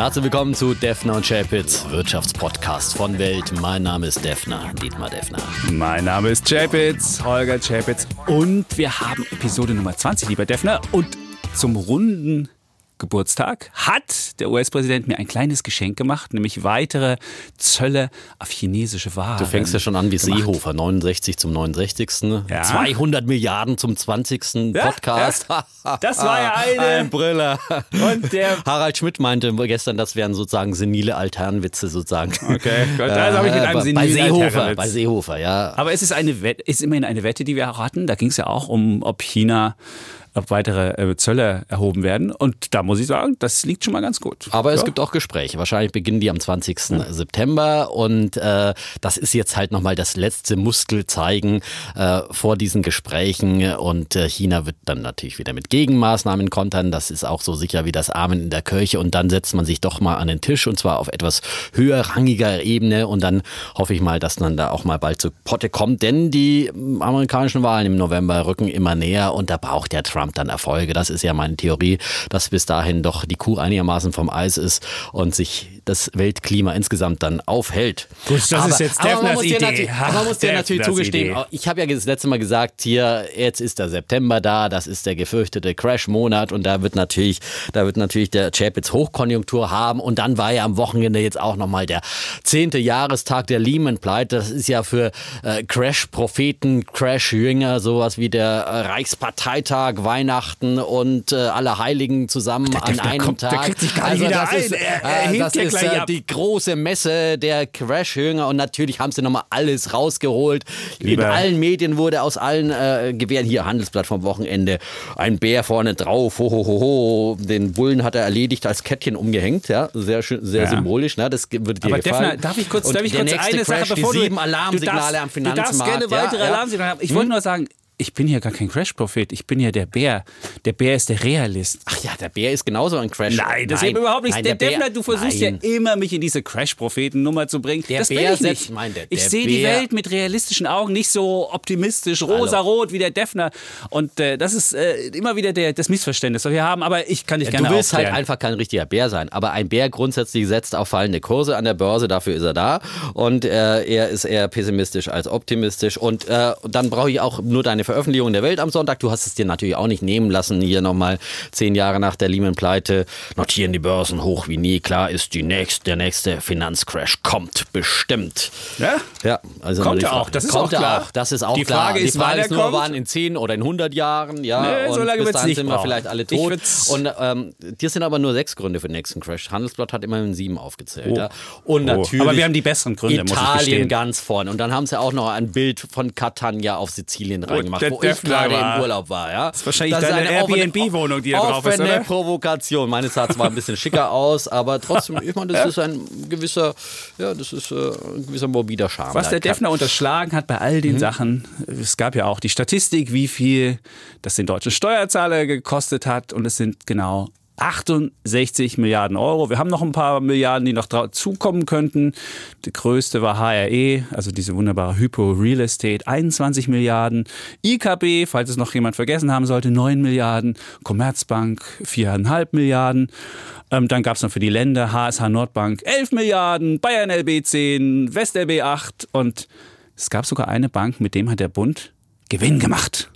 Herzlich willkommen zu Defner und Chapitz, Wirtschaftspodcast von Welt. Mein Name ist Defner, Dietmar Defner. Mein Name ist Chapitz, Holger Chapitz. Und wir haben Episode Nummer 20, lieber Defner. Und zum runden Geburtstag hat der US-Präsident mir ein kleines Geschenk gemacht, nämlich weitere Zölle auf chinesische Waren. Du fängst ja schon an wie gemacht. Seehofer, 69 zum 69. Ja. 200 Milliarden zum 20 Ja, Podcast. Das war ja eine. Ein Brüller. Und der Harald Schmidt meinte gestern, das wären sozusagen senile Alternwitze sozusagen. Okay, gut, also habe ich mit einem Äh, bei Seehofer, bei Seehofer, ja. Aber es ist eine Wette, ist immerhin eine Wette, die wir hatten. Da ging es ja auch um, ob China, ob weitere äh, Zölle erhoben werden. Und da muss ich sagen, das liegt schon mal ganz gut. Aber es Ja. gibt auch Gespräche. Wahrscheinlich beginnen die am 20. September und äh, das ist jetzt halt nochmal das letzte Muskel zeigen äh, vor diesen Gesprächen und äh, China wird dann natürlich wieder mit Gegenmaßnahmen kontern. Das ist auch so sicher wie das Amen in der Kirche und dann setzt man sich doch mal an den Tisch und zwar auf etwas höherrangiger Ebene und dann hoffe ich mal, dass man da auch mal bald zu Potte kommt, denn die amerikanischen Wahlen im November rücken immer näher und da braucht der Trump dann Erfolge. Das ist ja meine Theorie, dass bis dahin doch die Kuh einigermaßen vom Eis ist und sich das Weltklima insgesamt dann aufhält. Gut, das ist jetzt aber man Defners muss dir Idee. natürlich, Ha, man muss dir natürlich zugestehen, Idee. ich habe ja das letzte Mal gesagt, hier, jetzt ist der September da, das ist der gefürchtete Crash-Monat und da wird natürlich, da wird natürlich der Chapitz Hochkonjunktur haben und dann war ja am Wochenende jetzt auch nochmal der zehnte Jahrestag der Lehman-Pleite. Das ist ja für äh, Crash-Propheten, Crash-Jünger sowas wie der äh, Reichsparteitag, Weihnachten und äh, alle Heiligen zusammen an Defner einem kommt- der Tag. kriegt sich gar nicht wieder das ein. ist, Er- er äh, hebt das ist ab. die große Messe der Crash-Jünger und natürlich haben sie nochmal alles rausgeholt. In Lieber- allen Medien wurde aus allen äh, Gewehren, hier Handelsblatt vom Wochenende, ein Bär vorne drauf, ho, ho, ho, ho. Den Bullen hat er erledigt, als Kettchen umgehängt, ja, sehr schön, sehr Ja. symbolisch, ne? das würde dir Aber gefallen. Defner, darf ich kurz, Und darf ich kurz eine Crash, Sache, bevor die du, sieben Alarmsignale du darfst, am Finanzmarkt. Du darfst gerne weitere ja. Alarmsignale haben. Ich wollte nur sagen, ich bin hier gar kein Crash-Prophet, ich bin ja der Bär. Der Bär ist der Realist. Ach ja, der Bär ist genauso ein Crash. Nein, das ist eben überhaupt nicht. Nein, der Defner, du versuchst Nein. ja immer, mich in diese Crash-Propheten-Nummer zu bringen. Der das bin Bär ich nicht. nein, der- ich sehe die Welt mit realistischen Augen, nicht so optimistisch, rosa-rot wie der Defner. Und äh, das ist äh, immer wieder der, das Missverständnis, das wir haben. Aber ich kann dich gerne Du willst halt aufklären. einfach kein richtiger Bär sein. Aber ein Bär grundsätzlich setzt auf fallende Kurse an der Börse, dafür ist er da. Und äh, er ist eher pessimistisch als optimistisch. Und äh, dann brauche ich auch nur deine Veröffentlichung der Welt am Sonntag. Du hast es dir natürlich auch nicht nehmen lassen. Hier nochmal zehn Jahre nach der Lehman-Pleite notieren die Börsen hoch wie nie. Klar ist, die nächste, der nächste Finanzcrash kommt bestimmt. Ja? Ja, also Kommt Frage- auch, das ist kommt auch klar. Auch, das ist auch Die klar. Frage ist, die Frage wann ist nur, wann in 10 oder in 100 Jahren, ja. Nee, so lange bis dahin sind wir brauchen. vielleicht alle tot. Und ähm, dir sind aber nur sechs Gründe für den nächsten Crash. Handelsblatt hat immerhin sieben aufgezählt. Oh. Ja. Und Oh. natürlich. Aber wir haben die besseren Gründe, Italien ganz vorne. Und dann haben sie auch noch ein Bild von Catania auf Sizilien reingemacht, der wo ich gerade im Urlaub war. Ja. Das ist wahrscheinlich deine Airbnb-Wohnung, die da drauf ist, oder? Provokation. Meine sah zwar ein bisschen schicker aus, aber trotzdem, ich meine, das ist ein gewisser, ja, das ist äh, ein gewisser morbider Charme. Was der Defner unterschlagen hat bei all Mhm. den Sachen, es gab ja auch die Statistik, wie viel das den deutschen Steuerzahler gekostet hat und es sind genau 68 Milliarden Euro. Wir haben noch ein paar Milliarden, die noch dazukommen könnten. Die größte war HRE, also diese wunderbare Hypo Real Estate, 21 Milliarden. IKB, falls es noch jemand vergessen haben sollte, 9 Milliarden. Commerzbank, 4,5 Milliarden. Ähm, dann gab es noch für die Länder HSH Nordbank 11 Milliarden, Bayern LB 10, West LB 8 und es gab sogar eine Bank, mit dem hat der Bund Gewinn gemacht.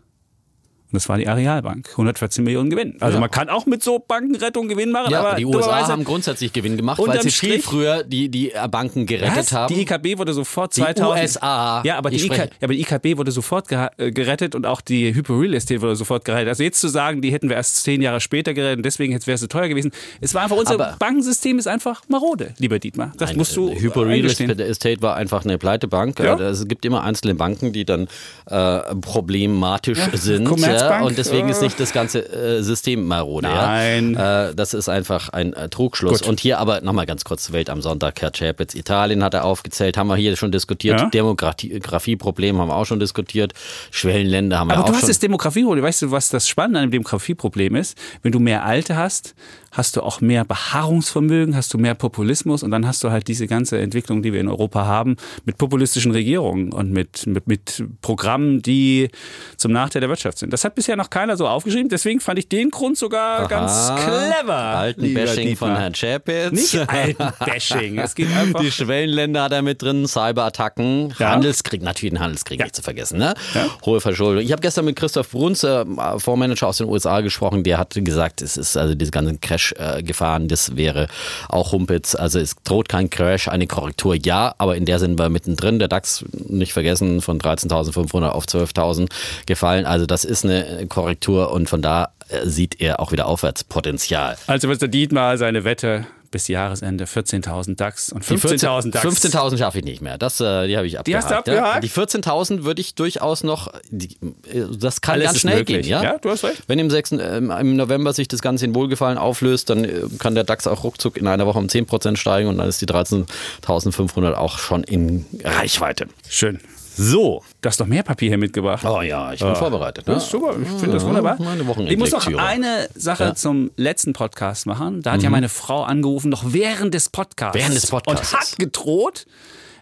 Das war die Arealbank. 114 Millionen Gewinn. Also Ja. man kann auch mit so Bankenrettung Gewinn machen. Ja, aber die USA haben grundsätzlich Gewinn gemacht, weil sie viel früher die, die Banken gerettet Was? haben. Die IKB wurde sofort Die 2000. USA. Ja, aber die, IK, ja, aber die IKB wurde sofort äh, gerettet und auch die Hypo Real Estate wurde sofort gerettet. Also jetzt zu sagen, die hätten wir erst zehn Jahre später gerettet und deswegen wäre es so teuer gewesen. Es war einfach, unser Aber- Bankensystem ist einfach marode, lieber Dietmar. Das Nein, musst du äh, Hypo Real. Estate war einfach eine Pleitebank. Ja. Äh, Es gibt immer einzelne Banken, die dann äh, problematisch sind. Commerzbank, Ja, und deswegen ist nicht das ganze äh, System marode. Nein. Ja? Äh, das ist einfach ein äh, Trugschluss. Gut. Und hier aber nochmal ganz kurz Welt am Sonntag. Herr Chapitz, Italien hat er aufgezählt, haben wir hier schon diskutiert. Ja. Demografieproblem haben wir auch schon diskutiert. Schwellenländer haben wir Aber auch du hast schon. das Demografieproblem. Weißt du, was das Spannende an dem Demografieproblem ist? Wenn du mehr Alte hast, hast du auch mehr Beharrungsvermögen, hast du mehr Populismus und dann hast du halt diese ganze Entwicklung, die wir in Europa haben, mit populistischen Regierungen und mit, mit, mit Programmen, die zum Nachteil der Wirtschaft sind. Das hat hat bisher noch keiner so aufgeschrieben. Deswegen fand ich den Grund sogar Aha. ganz clever. Alten Bashing von Herrn Chapitz. Nicht alten Bashing. Es geht einfach. Die Schwellenländer hat er mit drin, Cyberattacken, ja. Handelskrieg, natürlich den Handelskrieg ja. nicht zu vergessen. Ne? Ja. Hohe Verschuldung. Ich habe gestern mit Christoph Bruns, äh, Fondsmanager aus den USA, gesprochen. Der hat gesagt, es ist also diese ganzen Crash-Gefahren, das wäre auch Humpitz. Also es droht kein Crash, eine Korrektur ja, aber in der sind wir mittendrin. Der DAX, nicht vergessen, von 13.500 auf 12.000 gefallen. Also das ist eine Korrektur und von da äh, sieht er auch wieder Aufwärtspotenzial. Also Mr. Dietmar seine Wette bis Jahresende 14.000 DAX und 15.000 DAX. 15.000 schaffe ich nicht mehr. Das, äh, die habe ich abgehakt. Die hast du abgehakt? Ja. Die 14.000 würde ich durchaus noch, die, äh, das kann Alles ganz schnell möglich. gehen. Ja? ja, du hast recht. Wenn im, 6, äh, im November sich das Ganze in Wohlgefallen auflöst, dann äh, kann der DAX auch ruckzuck in einer Woche um 10% steigen und dann ist die 13.500 auch schon in Reichweite. Schön. So. Du hast noch mehr Papier hier mitgebracht. Oh ja, ich bin oh. vorbereitet. Ne? Das ist super, ich finde das wunderbar. Ich muss noch eine Sache ja. zum letzten Podcast machen. Da hat mhm. ja meine Frau angerufen, noch während des Podcasts. Während des Podcasts. Und hat gedroht,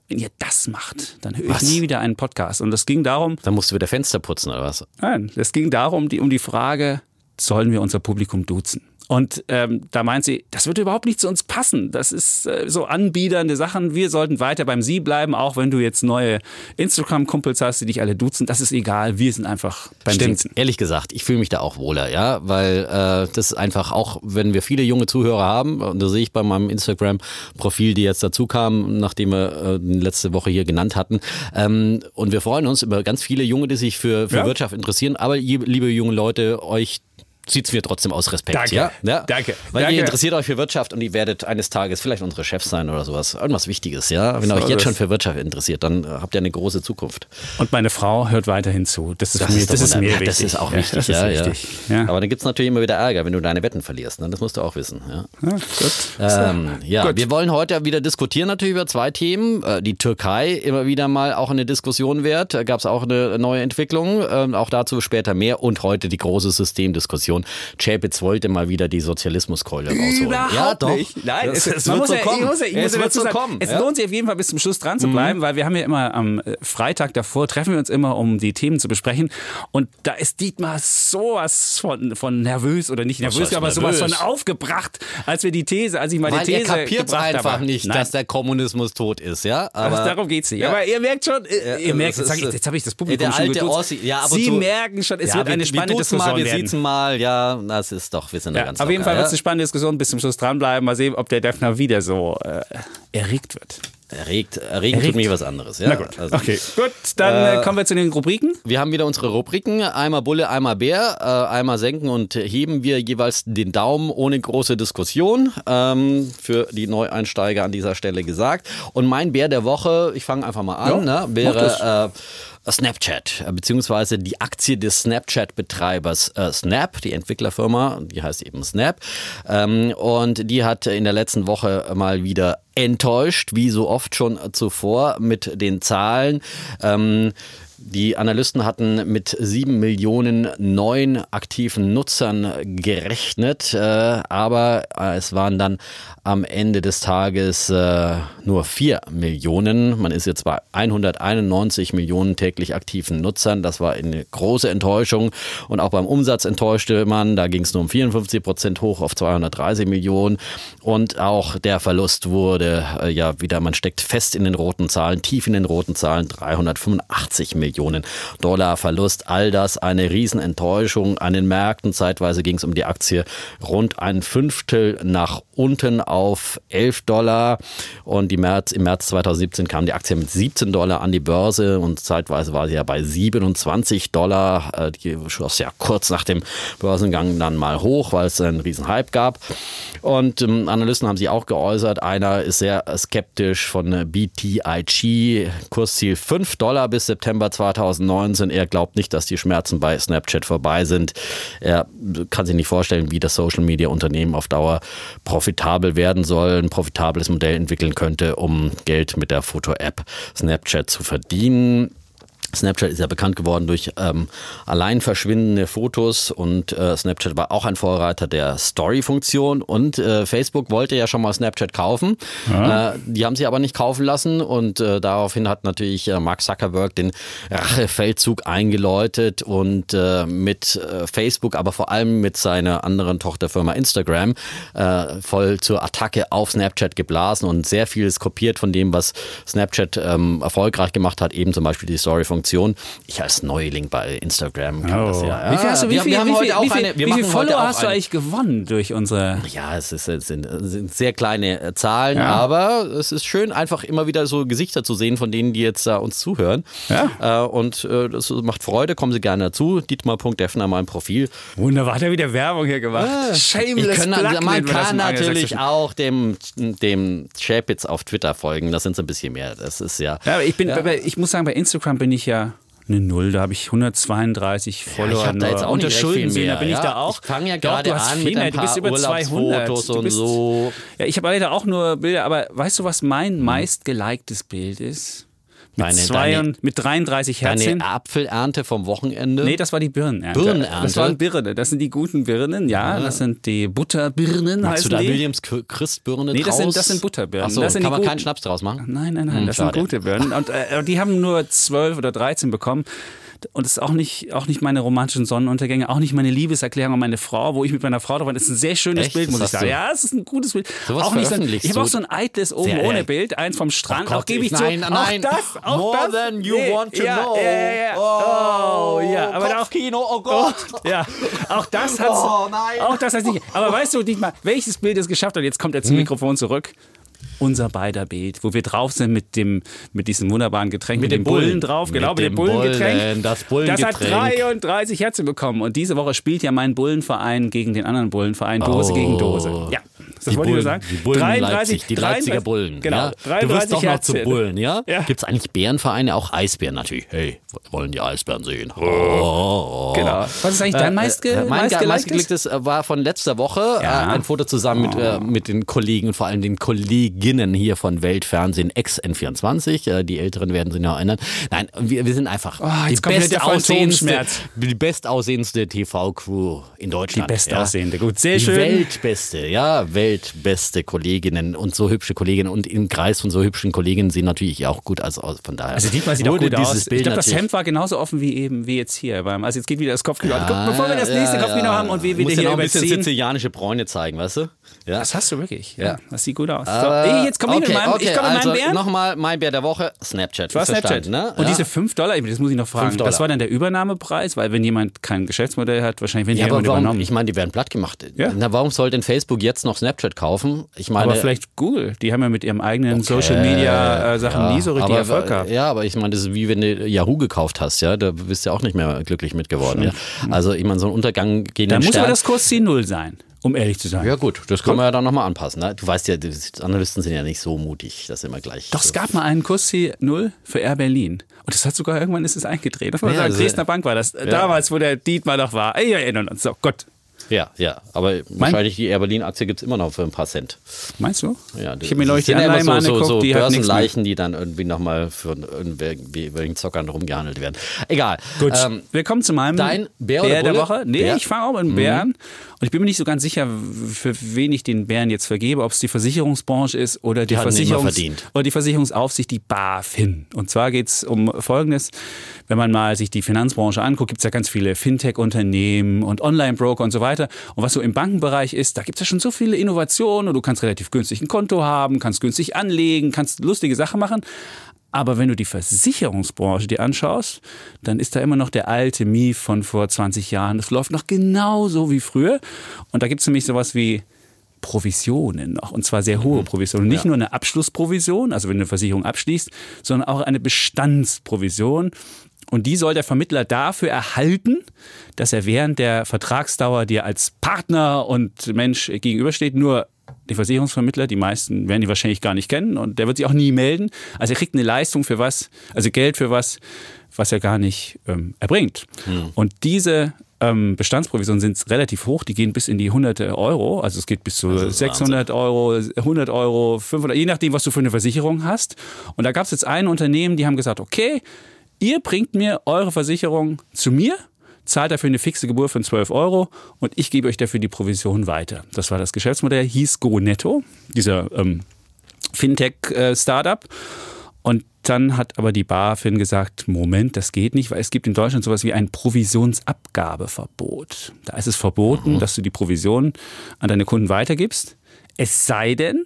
wenn ihr das macht, dann höre ich nie wieder einen Podcast. Und es ging darum. Dann musst du wieder Fenster putzen oder was? Nein, es ging darum, die, um die Frage, sollen wir unser Publikum duzen? Und ähm, da meint sie, das würde überhaupt nicht zu uns passen. Das ist äh, so anbiedernde Sachen. Wir sollten weiter beim Sie bleiben, auch wenn du jetzt neue Instagram-Kumpels hast, die dich alle duzen. Das ist egal. Wir sind einfach beim Stimmt. Duzen. Ehrlich gesagt, ich fühle mich da auch wohler, ja, weil äh, das ist einfach auch, wenn wir viele junge Zuhörer haben, und da sehe ich bei meinem Instagram-Profil, die jetzt dazu kamen, nachdem wir äh, letzte Woche hier genannt hatten, ähm, und wir freuen uns über ganz viele Junge, die sich für, für ja. Wirtschaft interessieren. Aber liebe junge Leute, euch sieht es mir trotzdem aus Respekt. Danke. Ja? ja? Danke. Weil Danke. ihr interessiert euch für Wirtschaft und ihr werdet eines Tages vielleicht unsere Chefs sein oder sowas. Irgendwas Wichtiges, ja. Wenn ihr euch jetzt schon für Wirtschaft interessiert, dann äh, habt ihr eine große Zukunft. Und meine Frau hört weiterhin zu. Das ist, das mir, ist, das ist mir wichtig. Das ist auch wichtig, ja. ja, wichtig. ja. Aber dann gibt es natürlich immer wieder Ärger, wenn du deine Wetten verlierst. Ne? Das musst du auch wissen. Ja, gut. Ähm, ja, gut. wir wollen heute wieder diskutieren natürlich über zwei Themen. Äh, die Türkei immer wieder mal auch eine Diskussion wert. Da gab es auch eine neue Entwicklung. Ähm, auch dazu später mehr. Und heute die große Systemdiskussion. Chapitz Jetzt wollte mal wieder die Sozialismuskeule rausholen. Überhaupt ja, doch. Nicht. Nein, es, es, wird so kommen. es wird so kommen. Es lohnt sich auf jeden Fall bis zum Schluss dran zu mhm. bleiben, mhm. weil wir haben ja immer am äh, Freitag davor treffen wir uns immer, um die Themen zu besprechen. Und da ist Dietmar sowas von, von nervös oder nicht nervös, aber nervös? sowas von aufgebracht, als wir die These, als ich mal weil die These er kapiert einfach habe. nicht, Nein. dass der Kommunismus tot ist, ja. Aber Ach, darum geht's nicht. Ja. Aber ihr merkt schon, ja, ihr merkt, jetzt, jetzt habe ich das Publikum der alte schon Ossi, ja, Sie merken schon, es ja, wird eine spannende Diskussion mal, wir werden. mal, ja, das ist doch, wir sind ja, ganz Auf jeden Fall wird es eine spannende Diskussion. Bis zum Schluss dranbleiben. Mal sehen, ob der Defner wieder so äh, erregt wird. Erregt, erregen erregt. tut mich was anderes. Ja? Na gut. Also, okay, gut. Dann äh, kommen wir zu den Rubriken. Wir haben wieder unsere Rubriken. Einmal Bulle, einmal Bär. Äh, einmal senken und heben wir jeweils den Daumen ohne große Diskussion. Ähm, für die Neueinsteiger an dieser Stelle gesagt. Und mein Bär der Woche, ich fange einfach mal an, ja, ne, wäre Snapchat, äh, beziehungsweise die Aktie des Snapchat-Betreibers äh, Snap, die Entwicklerfirma, die heißt eben Snap. Ähm, und die hat in der letzten Woche mal wieder enttäuscht, wie so oft schon zuvor mit den Zahlen. Ähm, die Analysten hatten mit sieben Millionen neuen aktiven Nutzern gerechnet, äh, aber es waren dann am Ende des Tages äh, nur vier Millionen. Man ist jetzt bei 191 Millionen täglich aktiven Nutzern. Das war eine große Enttäuschung. Und auch beim Umsatz enttäuschte man. Da ging es nur um 54 Prozent hoch auf 230 Millionen. Und auch der Verlust wurde äh, ja wieder, man steckt fest in den roten Zahlen, tief in den roten Zahlen, 385 Millionen Dollar Verlust. All das eine Riesenenttäuschung an den Märkten. Zeitweise ging es um die Aktie rund ein Fünftel nach unten auf 11 Dollar und März, im März 2017 kam die Aktie mit 17 Dollar an die Börse und zeitweise war sie ja bei 27 Dollar. Äh, die schoss ja kurz nach dem Börsengang dann mal hoch, weil es einen riesen Hype gab. Und ähm, Analysten haben sich auch geäußert. Einer ist sehr skeptisch von BTIG, Kursziel 5 Dollar bis September 2019. Er glaubt nicht, dass die Schmerzen bei Snapchat vorbei sind. Er kann sich nicht vorstellen, wie das Social Media Unternehmen auf Dauer profitabel werden soll, ein profitables Modell entwickeln könnte, um Geld mit der Foto-App Snapchat zu verdienen. Snapchat ist ja bekannt geworden durch ähm, allein verschwindende Fotos und äh, Snapchat war auch ein Vorreiter der Story-Funktion und äh, Facebook wollte ja schon mal Snapchat kaufen. Ja. Äh, die haben sie aber nicht kaufen lassen und äh, daraufhin hat natürlich äh, Mark Zuckerberg den Rachefeldzug eingeläutet und äh, mit Facebook, aber vor allem mit seiner anderen Tochterfirma Instagram voll zur Attacke auf Snapchat geblasen und sehr vieles kopiert von dem, was Snapchat ähm, erfolgreich gemacht hat, eben zum Beispiel die Story-Funktion Funktion. Ich als Neuling bei Instagram kann oh. das ja. Wie viel hast du, wie viel, wie viel, wie viel, wie viel Follower hast du eigentlich gewonnen durch unsere? Ja, es, ist, es sind, sind, sehr kleine äh, Zahlen, ja. aber es ist schön, einfach immer wieder so Gesichter zu sehen von denen, die jetzt uh, uns zuhören. Ja. Uh, und uh, das macht Freude, kommen Sie gerne dazu. Dietmar.defner, mein Profil. Wunderbar, hat er wieder Werbung hier gemacht. Ah, Shameless können, Man kann natürlich auch dem, dem Chapitz auf Twitter folgen, das sind so ein bisschen mehr. Das ist ja. ja ich, bin, ich muss sagen, bei Instagram bin ich ja ja eine Null. Da habe ich 132 Follower. Ja, ich habe da jetzt auch unter Schulden sehen, da bin ja, ich da auch. Ich fange ja gerade an mit ein paar du bist über 200 und bist, so. Ja, ich habe leider auch nur Bilder, aber weißt du, was mein hm. meistgeliktes Bild ist? Mit, deine, zwei deine, und, mit 33 Herzchen. Deine Apfelernte vom Wochenende? Nee, das war die Birnenernte. Birnenernte? Das waren Birnen. Das sind die guten Birnen, ja. ja. Das sind die Butterbirnen. Machst du da die? Williams Christbirne Nee, das sind, das sind Butterbirnen. Ach so, das sind kann man keinen Schnaps draus machen? Nein, nein, nein. Hm, das schade. sind gute Birnen. Und äh, die haben nur 12 oder 13 bekommen und es ist auch nicht, auch nicht meine romantischen Sonnenuntergänge, auch nicht meine Liebeserklärung an meine Frau, wo ich mit meiner Frau drauf war. Das ist ein sehr schönes Echt? Bild, muss ich sagen. Ja, es ist ein gutes Bild. Sowas auch nicht so ein, ich habe auch so ein eitles oben ohne ehrlich. Bild, eins vom Strand. Oh auch gebe ich nein, zu. Nein, auch das, auch More das. than you nee, want to ja, know. Ja, ja. Oh, oh, ja. Aber auch Kino, oh Gott. Oh, ja, auch das hat oh, nein. Auch das hat nicht. Aber weißt du, Dietmar, welches Bild es geschafft hat? Jetzt kommt er zum hm. Mikrofon zurück unser beider Bild, wo wir drauf sind mit dem mit diesem wunderbaren Getränk, mit, mit dem Bullen, Bullen drauf, mit genau, mit dem Bullengetränk. Bullen, das Bullengetränk. Das hat 33 Herzen bekommen und diese Woche spielt ja mein Bullenverein gegen den anderen Bullenverein, Dose oh. gegen Dose. Ja. Das die wollte ich nur sagen. Die Bullen 33, Leipzig, die Leipziger Bullen. Genau. Ja? 33 du wirst doch noch zu Bullen, ja? ja. Gibt es eigentlich Bärenvereine, auch Eisbären natürlich? Hey, wollen die Eisbären sehen? Oh, oh. Genau. Was ist eigentlich dein meistge äh, mein meistgeklicktes war von letzter Woche ja. äh, ein Foto zusammen mit, äh, mit den Kollegen und vor allem den Kolleginnen hier von Weltfernsehen Ex-N24. Äh, die Älteren werden sich noch erinnern. Nein, wir, wir sind einfach oh, die, bestaussehendste, die bestaussehendste TV-Crew in Deutschland. Die bestaussehende, ja. gut, sehr die schön. Weltbeste, ja, weltbeste Kolleginnen und so hübsche Kolleginnen und im Kreis von so hübschen Kolleginnen sehen natürlich auch gut aus. Von daher. Also Dietmar sieht auch gut aus. Bild ich glaube, das Hemd war genauso offen wie eben wie jetzt hier. Also jetzt geht wieder das Kopfkino. Ja, Guck, bevor wir das nächste ja, Kopfkino haben und wir wieder hier noch ein bisschen sizilianische Bräune zeigen, weißt du? Ja. Das hast du wirklich. Ja. Das sieht gut aus. So, ey, jetzt komm okay, ich mit meinem, okay, ich komm also mit meinem Bären. Nochmal mein Bär der Woche, Snapchat. War Snapchat. Ne? Und diese 5 Dollar, das muss ich noch fragen, das war dann der Übernahmepreis, weil wenn jemand kein Geschäftsmodell hat, wahrscheinlich werden die ja, aber warum, übernommen. Ich meine, die werden platt gemacht. Ja? Na, warum soll denn Facebook jetzt noch Snapchat kaufen? Ich meine, aber vielleicht Google. Die haben ja mit ihrem eigenen okay, Social Media äh, Sachen ja, nie so richtig aber, Erfolg gehabt. Ja, aber ich meine, das ist wie wenn du Yahoo gekauft hast, ja, da bist du ja auch nicht mehr glücklich mit geworden. Ja? Also ich meine, so ein Untergang gegen Da muss Stern. aber das Kursziel null sein um ehrlich zu sein. Ja gut, das kann man ja dann nochmal anpassen. Ne? Du weißt ja, die Analysten sind ja nicht so mutig, dass immer gleich... Doch, so es gab mal einen Kurs C0 für Air Berlin. Und das hat sogar irgendwann ist es eingedreht. Das war ja, sagen, also, Dresdner Bank war das. Ja. Damals, wo der Dietmar noch war. Ey, wir erinnern uns. So, Gott. Ja, ja. Aber mein wahrscheinlich die Air Berlin-Aktie gibt es immer noch für ein paar Cent. Meinst du? Ja, ich habe mir neulich die Anleihen so, angeguckt, so, so die Börsenleichen, die dann irgendwie nochmal für irgendwelchen Zockern rumgehandelt werden. Egal. Gut. Ähm, wir kommen zu meinem Dein Bär, Bär der? Woche. Nee, Bär? ich fange auch mit einem Bären. Mhm. Und ich bin mir nicht so ganz sicher, für wen ich den Bären jetzt vergebe, ob es die Versicherungsbranche ist oder die, Versicherungs oder die Versicherungsaufsicht, die BaFin. Und zwar geht es um Folgendes. Wenn man mal sich die Finanzbranche anguckt, gibt es ja ganz viele Fintech-Unternehmen und Online-Broker und so weiter. Und was so im Bankenbereich ist, da gibt es ja schon so viele Innovationen und du kannst relativ günstig ein Konto haben, kannst günstig anlegen, kannst lustige Sachen machen. Aber wenn du die Versicherungsbranche dir anschaust, dann ist da immer noch der alte Mief von vor 20 Jahren. Das läuft noch genauso wie früher. Und da gibt es nämlich sowas wie Provisionen noch, und zwar sehr hohe mhm. Provisionen. Nicht ja. nur eine Abschlussprovision, also wenn du eine Versicherung abschließt, sondern auch eine Bestandsprovision. Und die soll der Vermittler dafür erhalten, dass er während der Vertragsdauer dir als Partner und Mensch gegenübersteht. Nur die Versicherungsvermittler, die meisten werden die wahrscheinlich gar nicht kennen und der wird sich auch nie melden. Also er kriegt eine Leistung für was, also Geld für was, was er gar nicht ähm, erbringt. Hm. Und diese ähm, Bestandsprovisionen sind relativ hoch, die gehen bis in die hunderte Euro, also es geht bis zu 600 Wahnsinn. Euro, 100 Euro, 500, je nachdem, was du für eine Versicherung hast. Und da gab es jetzt ein Unternehmen, die haben gesagt, okay, ihr bringt mir eure Versicherung zu mir, zahlt dafür eine fixe Gebühr von 12 Euro und ich gebe euch dafür die Provision weiter. Das war das Geschäftsmodell, hieß GoNetto, dieser ähm, Fintech-Startup. Und dann hat aber die BaFin gesagt, Moment, das geht nicht, weil es gibt in Deutschland sowas wie ein Provisionsabgabeverbot. Da ist es verboten, mhm. dass du die Provision an deine Kunden weitergibst. Es sei denn,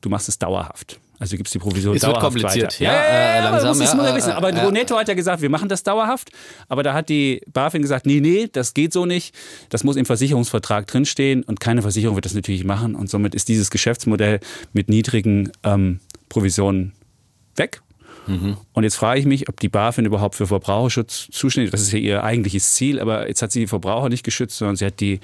du machst es dauerhaft. Also du gibst die Provision es dauerhaft wird kompliziert, weiter. ja, äh, langsam. Das muss ja, ja, wissen. Aber äh, Brunetto hat ja gesagt, wir machen das dauerhaft. Aber da hat die BaFin gesagt, nee, nee, das geht so nicht. Das muss im Versicherungsvertrag drinstehen und keine Versicherung wird das natürlich machen. Und somit ist dieses Geschäftsmodell mit niedrigen ähm, Provisionen weg. Mhm. Und jetzt frage ich mich, ob die BaFin überhaupt für Verbraucherschutz zuständig ist. Das ist ja ihr eigentliches Ziel, aber jetzt hat sie die Verbraucher nicht geschützt, sondern sie hat die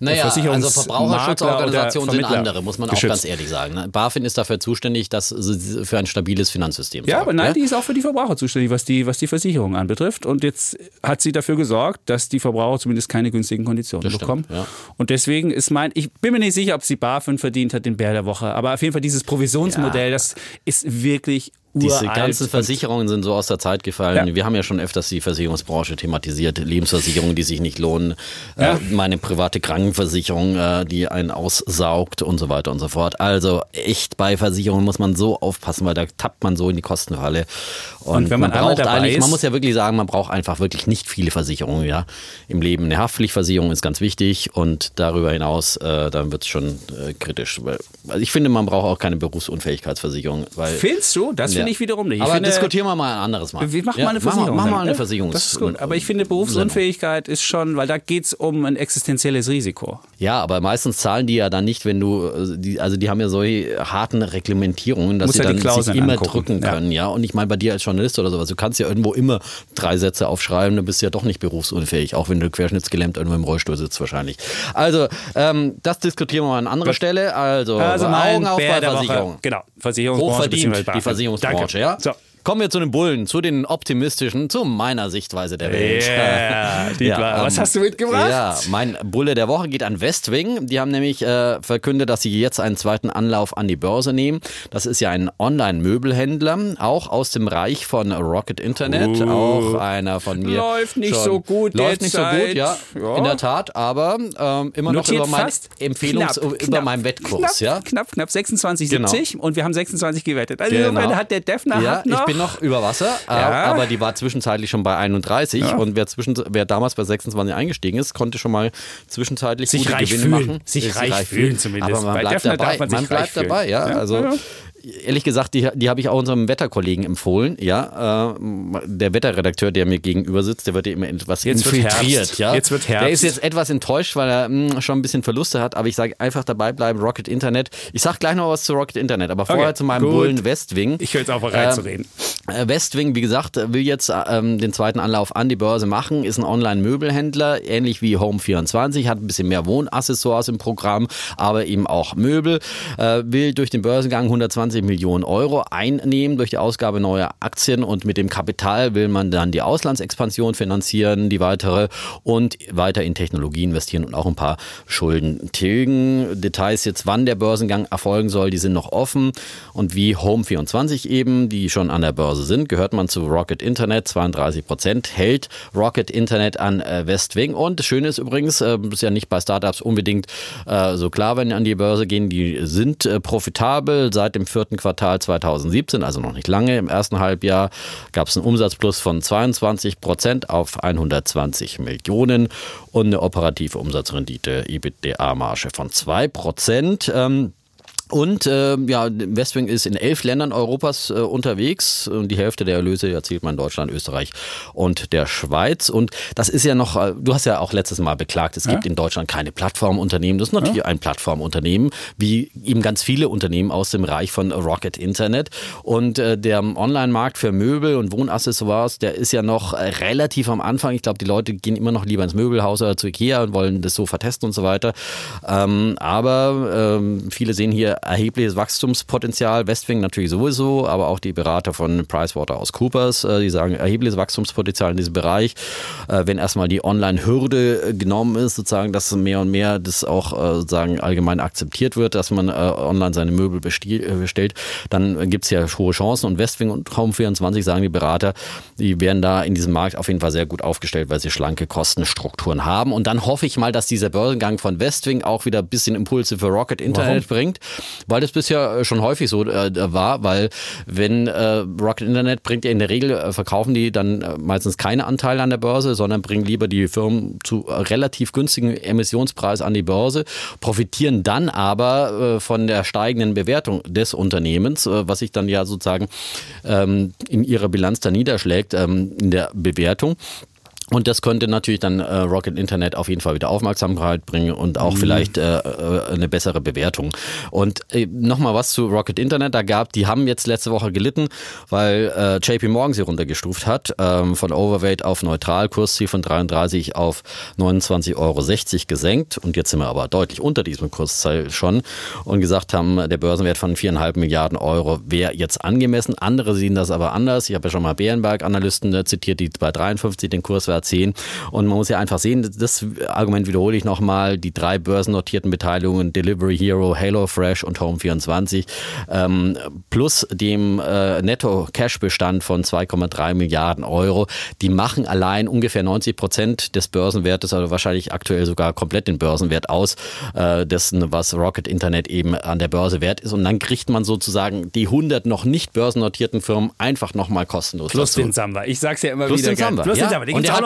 naja, Versicherungs also Verbraucherschutzorganisationen sind andere, muss man geschützt. auch ganz ehrlich sagen. ne? BaFin ist dafür zuständig, dass sie für ein stabiles Finanzsystem Ja, sorgt, aber nein, ne? die ist auch für die Verbraucher zuständig, was die, was die Versicherung anbetrifft. Und jetzt hat sie dafür gesorgt, dass die Verbraucher zumindest keine günstigen Konditionen Das stimmt, bekommen. ja. Und deswegen ist mein, ich bin mir nicht sicher, ob sie BaFin verdient hat, den Bär der Woche. Aber auf jeden Fall dieses Provisionsmodell, das ist wirklich Diese ganzen Versicherungen sind so aus der Zeit gefallen. Ja. Wir haben ja schon öfters die Versicherungsbranche thematisiert. Lebensversicherungen, die sich nicht lohnen. Ja. Äh, meine private Krankenversicherung, äh, die einen aussaugt und so weiter und so fort. Also echt bei Versicherungen muss man so aufpassen, weil da tappt man so in die Kostenfalle. Und, Und wenn man einmal braucht dabei eigentlich, man ist- muss ja wirklich sagen, man braucht einfach wirklich nicht viele Versicherungen ja, im Leben. Eine Haftpflichtversicherung ist ganz wichtig und darüber hinaus, äh, dann wird es schon äh, kritisch. Also ich finde, man braucht auch keine Berufsunfähigkeitsversicherung. Weil, Findest du? Das finde Ja. ich wiederum nicht. Ich aber finde, diskutieren wir mal ein anderes Mal. Wir machen Ja, mal eine Versicherung. Mach mal, mach mal eine Ja, Versicherung. Das ist gut. Aber ich finde, Berufsunfähigkeit ist schon, weil da geht es um ein existenzielles Risiko. Ja, aber meistens zahlen die ja dann nicht, wenn du, äh, also die haben ja solche harten Reglementierungen, dass sie ja dann sich immer angucken. drücken Ja. können, ja. Und ich meine, bei dir als Journalist oder sowas, du kannst ja irgendwo immer drei Sätze aufschreiben, dann bist du ja doch nicht berufsunfähig, auch wenn du querschnittsgelähmt irgendwo im Rollstuhl sitzt wahrscheinlich. Also, ähm, das diskutieren wir mal an anderer Stelle. Also, Augen auf bei. Versicherung. Genau, Versicherungsbranche. Hochverdient, die. Versicherungsbranche, Danke. ja. So. Kommen wir zu den Bullen, zu den optimistischen, zu meiner Sichtweise der Welt. Yeah, was ähm, hast du mitgebracht? Ja, mein Bulle der Woche geht an Westwing. Die haben nämlich äh, verkündet, dass sie jetzt einen zweiten Anlauf an die Börse nehmen. Das ist ja ein Online-Möbelhändler, auch aus dem Reich von Rocket Internet. Uh. auch einer von mir. Läuft nicht schon- so gut Läuft nicht so derzeit. gut, ja, Ja. In der Tat, aber ähm, immer noch Notiert über meinen fast Empfehlungs knapp, über knapp, meinen Wettkurs, knapp, ja. Knapp, knapp 26,70 und wir haben 26 gewettet. Also Genau. hat der Defner Ja, hat noch, noch über Wasser, äh, Ja. aber die war zwischenzeitlich schon bei 31 und wer, zwischen, wer damals bei 26 eingestiegen ist, konnte schon mal zwischenzeitlich Sich gute reich Gewinne fühlen. machen. Sich Ist reich fühlen zumindest. Aber man Bei bleibt Defner dabei. man sich bleibt reich fühlen. dabei, ja. Ja, Also ja. Ehrlich gesagt, die, die habe ich auch unserem Wetterkollegen empfohlen. Ja, äh, der Wetterredakteur, der mir gegenüber sitzt, der wird ja immer etwas Jetzt infiltriert. Ja. Jetzt wird Der Herbst. ist jetzt etwas enttäuscht, weil er mh, schon ein bisschen Verluste hat. Aber ich sage einfach dabei bleiben. Rocket Internet. Ich sage gleich noch was zu Rocket Internet, aber vorher Okay, zu meinem gut. Bullen Westwing. Ich höre jetzt auf, reinzureden. Äh, Westwing, wie gesagt, will jetzt ähm, den zweiten Anlauf an die Börse machen, ist ein Online-Möbelhändler, ähnlich wie Home24, hat ein bisschen mehr Wohnaccessoires im Programm, aber eben auch Möbel, äh, will durch den Börsengang 120 Millionen Euro einnehmen durch die Ausgabe neuer Aktien. Und mit dem Kapital will man dann die Auslandsexpansion finanzieren, die weitere und weiter in Technologie investieren und auch ein paar Schulden tilgen. Details jetzt, wann der Börsengang erfolgen soll, die sind noch offen. Und wie Home24 eben, die schon an der Börse sind, gehört man zu Rocket Internet, 32 Prozent hält Rocket Internet an äh, Westwing. Und das Schöne ist übrigens, äh, ist ja nicht bei Startups unbedingt äh, so klar, wenn die an die Börse gehen, die sind profitabel. Seit dem vierten Quartal 2017, also noch nicht lange. Im ersten Halbjahr gab es einen Umsatzplus von 22 Prozent auf 120 Millionen und eine operative Umsatzrendite, EBITDA-Marge von 2 Prozent. Ähm, und äh, ja, Westwing ist in elf Ländern Europas äh, unterwegs und die Hälfte der Erlöse erzielt man in Deutschland, Österreich und der Schweiz. Und das ist ja noch, äh, du hast ja auch letztes Mal beklagt, es gibt in Deutschland keine Plattformunternehmen. Das ist natürlich ein Plattformunternehmen, wie eben ganz viele Unternehmen aus dem Reich von Rocket Internet. Und äh, der Online-Markt für Möbel und Wohnaccessoires, der ist ja noch äh, relativ am Anfang. Ich glaube, die Leute gehen immer noch lieber ins Möbelhaus oder zu Ikea und wollen das so vertesten und so weiter. Ähm, aber ähm, viele sehen hier erhebliches Wachstumspotenzial. Westwing natürlich sowieso, aber auch die Berater von PricewaterhouseCoopers, äh, die sagen erhebliches Wachstumspotenzial in diesem Bereich. Äh, wenn erstmal die Online-Hürde genommen ist, sozusagen, dass mehr und mehr das auch äh, sozusagen allgemein akzeptiert wird, dass man äh, online seine Möbel äh, bestellt, dann gibt es ja hohe Chancen. Und Westwing und Home24 sagen die Berater, die werden da in diesem Markt auf jeden Fall sehr gut aufgestellt, weil sie schlanke Kostenstrukturen haben. Und dann hoffe ich mal, dass dieser Börsengang von Westwing auch wieder ein bisschen Impulse für Rocket Internet Warum? bringt, weil das bisher schon häufig so äh, war, weil wenn äh, Rocket Internet bringt ja in der Regel, äh, verkaufen die dann äh, meistens keine Anteile an der Börse, sondern bringen lieber die Firmen zu relativ günstigen Emissionspreis an die Börse, profitieren dann aber äh, von der steigenden Bewertung des Unternehmens, äh, was sich dann ja sozusagen ähm, in ihrer Bilanz da niederschlägt, ähm, in der Bewertung. Und das könnte natürlich dann äh, Rocket Internet auf jeden Fall wieder Aufmerksamkeit bringen und auch mhm. vielleicht äh, äh eine bessere Bewertung. Und äh, nochmal was zu Rocket Internet da gab, die haben jetzt letzte Woche gelitten, weil äh, JP Morgan sie runtergestuft hat, ähm, von Overweight auf neutral, Kursziel von 33 auf 29,60 Euro gesenkt. Und jetzt sind wir aber deutlich unter diesem Kursziel schon und gesagt haben, der Börsenwert von 4,5 Milliarden Euro wäre jetzt angemessen. Andere sehen das aber anders. Ich habe ja schon mal Bärenberg-Analysten äh, zitiert, die bei 53 den Kurswert ziehen. Und man muss ja einfach sehen, das Argument wiederhole ich nochmal, die drei börsennotierten Beteiligungen, Delivery Hero, HelloFresh und Home24, ähm, plus dem äh, Netto-Cash-Bestand von 2,3 Milliarden Euro, die machen allein ungefähr 90 Prozent des Börsenwertes, also wahrscheinlich aktuell sogar komplett den Börsenwert aus, äh, dessen, was Rocket Internet eben an der Börse wert ist. Und dann kriegt man sozusagen die 100 noch nicht börsennotierten Firmen einfach nochmal kostenlos. Plus dazu. den Samba. Ich sag's ja immer Plus wieder. Den Samba. Plus ja. den Samba. Den und bisher, äh,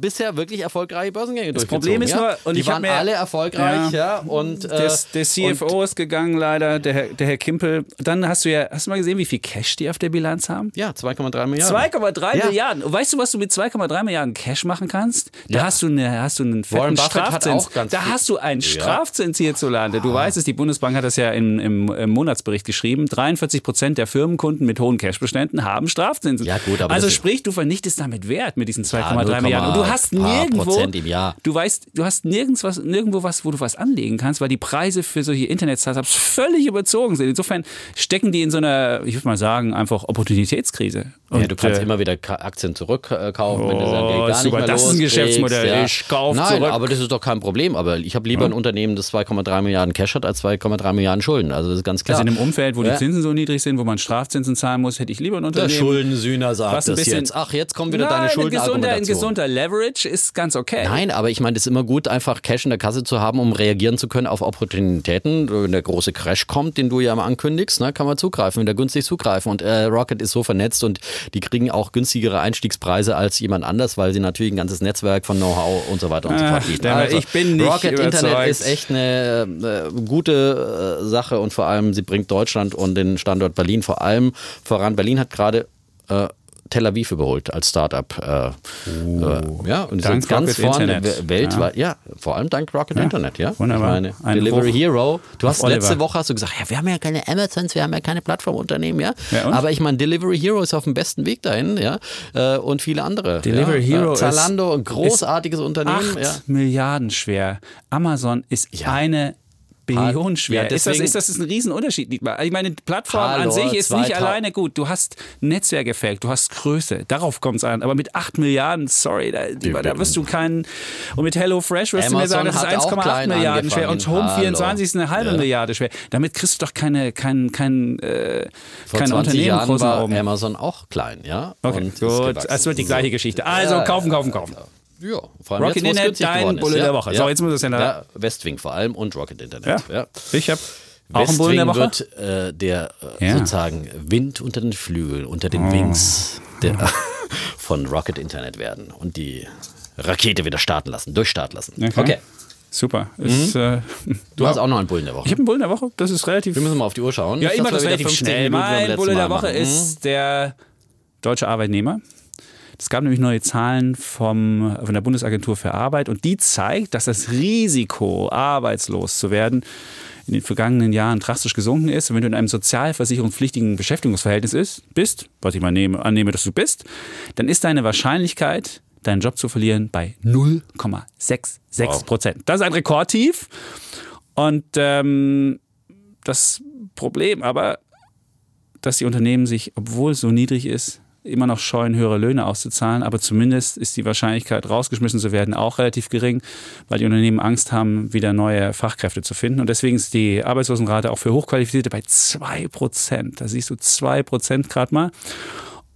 bisher wirklich erfolgreiche Börsengänge Das Problem ist nur, und die ich waren alle erfolgreich, ja. ja und, äh, der CFO ist gegangen leider, der Herr, der Herr Kimpel. Dann hast du ja, hast du mal gesehen, wie viel Cash die auf der Bilanz haben? Ja, 2,3 Milliarden. 2,3 ja. Milliarden. Und weißt du, was du mit 2,3 Milliarden Cash machen kannst? Da ja. hast du eine, hast du einen fetten Strafzins. da hast du einen Strafzins hierzulande. Du ah. weißt es, die Bundesbank hat das ja im, im, im Monatsbericht geschrieben. 43 Prozent der Firmenkunden mit hohen Cashbeständen haben Strafzinsen. Ja, gut, aber also sprich, du vernichtest damit Wert mit diesen 2,3 Milliarden. Und du hast nirgendwo, Prozent im Jahr. Du weißt, du hast nirgends was, nirgendwo was, wo du was anlegen kannst, weil die Preise für solche Internet-Startups völlig überzogen sind. Insofern stecken die in so einer, ich würde mal sagen, einfach Opportunitätskrise. Und, ja, du kannst äh, immer wieder Aktien zurückkaufen, oh, wenn du gar nicht super, mehr das ist ein Geschäftsmodell. Ja. Ich kaufe Nein, zurück. aber das ist doch kein Problem. Aber ich habe lieber ja. ein Unternehmen, das 2,3 Milliarden Cash hat, als 2,3 Milliarden Schulden. Also das ist ganz klar. Also in einem Umfeld, wo die Zinsen so niedrig sind, wo man Strafzinsen zahlen muss, hätte ich lieber ein Unternehmen. Der Schuldensühner sagt das jetzt. Ach, jetzt kommt wieder Nein, deine Schuldenargumentation. Ein gesunder, ein gesunder Leverage ist ganz okay. Nein, aber ich meine, es ist immer gut, einfach Cash in der Kasse zu haben, um reagieren zu können auf Opportunitäten. Wenn der große Crash kommt, den du ja immer ankündigst, ne, kann man zugreifen, wieder günstig zugreifen. Und äh, Rocket ist so vernetzt und die kriegen auch günstigere Einstiegspreise als jemand anders, weil sie natürlich ein ganzes Netzwerk von Know-how und so weiter und so fort bieten. Also, ich bin nicht Rocket überzeugt. Internet ist echt eine äh, gute äh, Sache und vor allem sie bringt Deutschland und den Standort Berlin vor allem voran. Berlin hat gerade äh, Tel Aviv überholt als Startup. Äh, oh. äh, ja, und dank sind ganz vorne weltweit. Ja. ja. vor allem dank Rocket ja. Internet. Ja, wunderbar. Meine, Delivery Hoch Hero. Du hast Oliver. letzte Woche hast du gesagt, ja, wir haben ja keine Amazons, wir haben ja keine Plattformunternehmen, ja. ja Aber ich meine, Delivery Hero ist auf dem besten Weg dahin, ja, äh, und viele andere. Delivery Hero, Zalando, ein großartiges Unternehmen. 8 Milliarden schwer. Amazon ist eine Billionenschwer. Ja, ist, das, ist das ist ein Riesenunterschied? Ich meine, die Plattform Hallo, an sich ist nicht alleine gut. Du hast Netzwerkeffekt, du hast Größe. Darauf kommt es an. Aber mit 8 Milliarden, sorry, da, da wirst du keinen. Und mit HelloFresh wirst Amazon du mir sagen, das ist 1,8 Milliarden schwer. Und Home24 ist eine halbe ja. Milliarde schwer. Damit kriegst du doch keine, kein, kein, äh, keine Unternehmen Jahren war Amazon auch klein, ja. Okay, gut. Es wird die gleiche Geschichte. Also kaufen, kaufen, kaufen. Ja, vor allem Rocket jetzt, Internet, dein Bulle der Woche. Ja. So, jetzt muss es ja, ja Westwing vor allem und Rocket Internet. Ja. ja. Ich habe auch einen Bullen der Woche. wird äh, der äh, sozusagen Wind unter den Flügeln, unter den oh. Wings der, von Rocket Internet werden und die Rakete wieder starten lassen, durchstarten lassen. Okay. okay. Super. Ist, mhm. äh, du hast auch noch einen Bullen der Woche. Ich habe einen Bullen der Woche. Das ist relativ. Wir müssen mal auf die Uhr schauen. Ja, immer das relativ schnell. Mein Bullen der Woche ist der deutsche Arbeitnehmer. Es gab nämlich neue Zahlen vom, von der Bundesagentur für Arbeit und die zeigt, dass das Risiko, arbeitslos zu werden, in den vergangenen Jahren drastisch gesunken ist. Und wenn du in einem sozialversicherungspflichtigen Beschäftigungsverhältnis ist, bist, was ich mal nehme, annehme, dass du bist, dann ist deine Wahrscheinlichkeit, deinen Job zu verlieren, bei 0,66 Prozent. Wow. Das ist ein Rekordtief. Und ähm, das Problem aber, dass die Unternehmen sich, obwohl es so niedrig ist, immer noch scheuen, höhere Löhne auszuzahlen. Aber zumindest ist die Wahrscheinlichkeit, rausgeschmissen zu werden, auch relativ gering, weil die Unternehmen Angst haben, wieder neue Fachkräfte zu finden. Und deswegen ist die Arbeitslosenrate auch für Hochqualifizierte bei 2%. Da siehst du 2% gerade mal.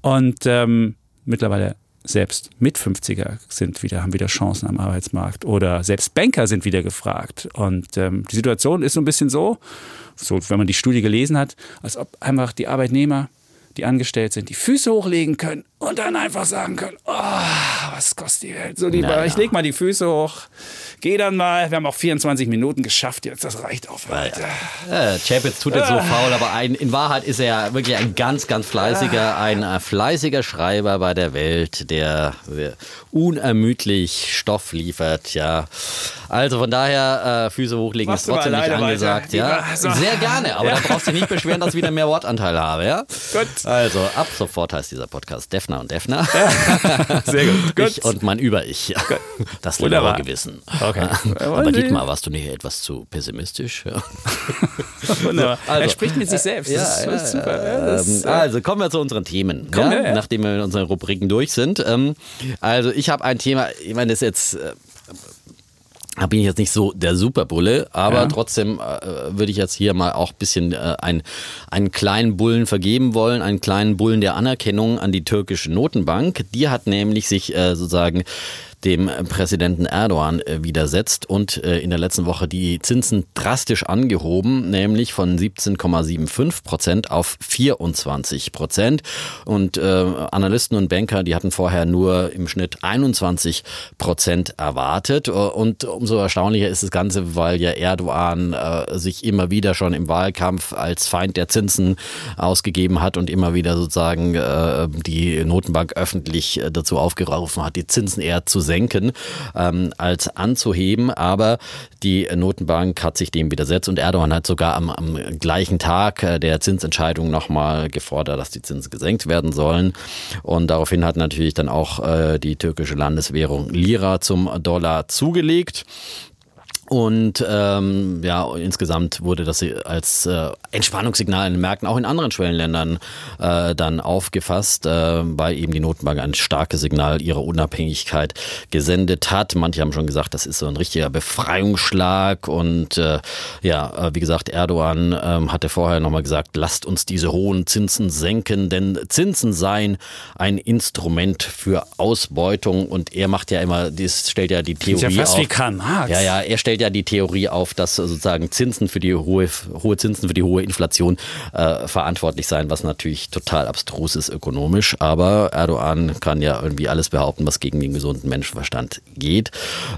Und ähm, mittlerweile selbst mit 50er sind wieder, haben wieder Chancen am Arbeitsmarkt oder selbst Banker sind wieder gefragt. Und ähm, die Situation ist so ein bisschen so, so, wenn man die Studie gelesen hat, als ob einfach die Arbeitnehmer die angestellt sind, die Füße hochlegen können und dann einfach sagen können, oh, was kostet die Welt? So lieber, ich leg mal die Füße hoch, geh dann mal, wir haben auch 24 Minuten geschafft jetzt, das reicht auch für heute. Ja, Chapitz tut jetzt so faul, aber ein, in Wahrheit ist er ja wirklich ein ganz, ganz fleißiger, ein äh, fleißiger Schreiber bei der Welt, der, der unermüdlich Stoff liefert, ja. Also von daher, äh, Füße hochlegen Machst ist trotzdem nicht angesagt, weiter. ja. Ja, so. Sehr gerne, aber da brauchst du dich nicht beschweren, dass ich wieder mehr Wortanteil habe, ja. Gut. Also ab sofort heißt dieser Podcast Defner und Defner. Sehr gut. gut. Ich und mein Über-Ich. Ja. Das Wunderbar. längere Gewissen. Okay. Aber Dietmar, warst du nicht etwas zu pessimistisch? Ja. Wunderbar. Also, er spricht mit sich selbst. Das ist, super. Ja, das ist, Ähm, also kommen wir zu unseren Themen, ja? ja. nachdem wir mit unseren Rubriken durch sind. Ähm, also ich habe ein Thema, ich meine, das ist jetzt... Da bin ich jetzt nicht so der Superbulle, aber Ja. trotzdem äh, würde ich jetzt hier mal auch ein bisschen äh, ein, einen kleinen Bullen vergeben wollen, einen kleinen Bullen der Anerkennung an die türkische Notenbank. Die hat nämlich sich äh, sozusagen dem Präsidenten Erdogan äh, widersetzt und äh, in der letzten Woche die Zinsen drastisch angehoben, nämlich von 17,75 Prozent auf 24 Prozent. Und äh, Analysten und Banker, die hatten vorher nur im Schnitt 21 Prozent erwartet. Und umso erstaunlicher ist das Ganze, weil ja Erdogan sich immer wieder schon im Wahlkampf als Feind der Zinsen ausgegeben hat und immer wieder sozusagen die Notenbank öffentlich dazu aufgerufen hat, die Zinsen eher zu senken ähm, als anzuheben. Aber die Notenbank hat sich dem widersetzt und Erdogan hat sogar am, am gleichen Tag äh, der Zinsentscheidung nochmal gefordert, dass die Zinsen gesenkt werden sollen. Und daraufhin hat natürlich dann auch äh, die türkische Landeswährung Lira zum Dollar zugelegt. Und ähm, ja, insgesamt wurde das als äh, Entspannungssignal in den Märkten auch in anderen Schwellenländern äh, dann aufgefasst, äh, weil eben die Notenbank ein starkes Signal ihrer Unabhängigkeit gesendet hat. Manche haben schon gesagt, das ist so ein richtiger Befreiungsschlag. Und äh, ja, äh, wie gesagt, Erdogan ähm, hatte vorher nochmal gesagt, lasst uns diese hohen Zinsen senken, denn Zinsen seien ein Instrument für Ausbeutung. Und er macht ja immer, das stellt ja die Theorie ja fast auf. wie Karl Marx. Ja, ja, er stellt ja die Theorie auf, dass sozusagen Zinsen für die hohe, hohe Zinsen für die hohe Inflation äh, verantwortlich seien, was natürlich total abstrus ist ökonomisch. Aber Erdogan kann ja irgendwie alles behaupten, was gegen den gesunden Menschenverstand geht.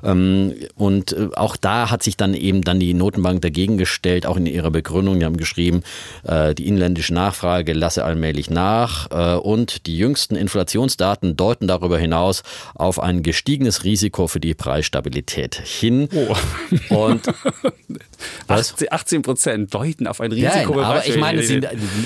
Ähm, und äh, auch da hat sich dann eben dann die Notenbank dagegen gestellt, auch in ihrer Begründung. Die haben geschrieben, äh, die inländische Nachfrage lasse allmählich nach äh, und die jüngsten Inflationsdaten deuten darüber hinaus auf ein gestiegenes Risiko für die Preisstabilität hin. Oh. Und Was? 18 Prozent deuten auf ein Risiko. aber ich meine, sie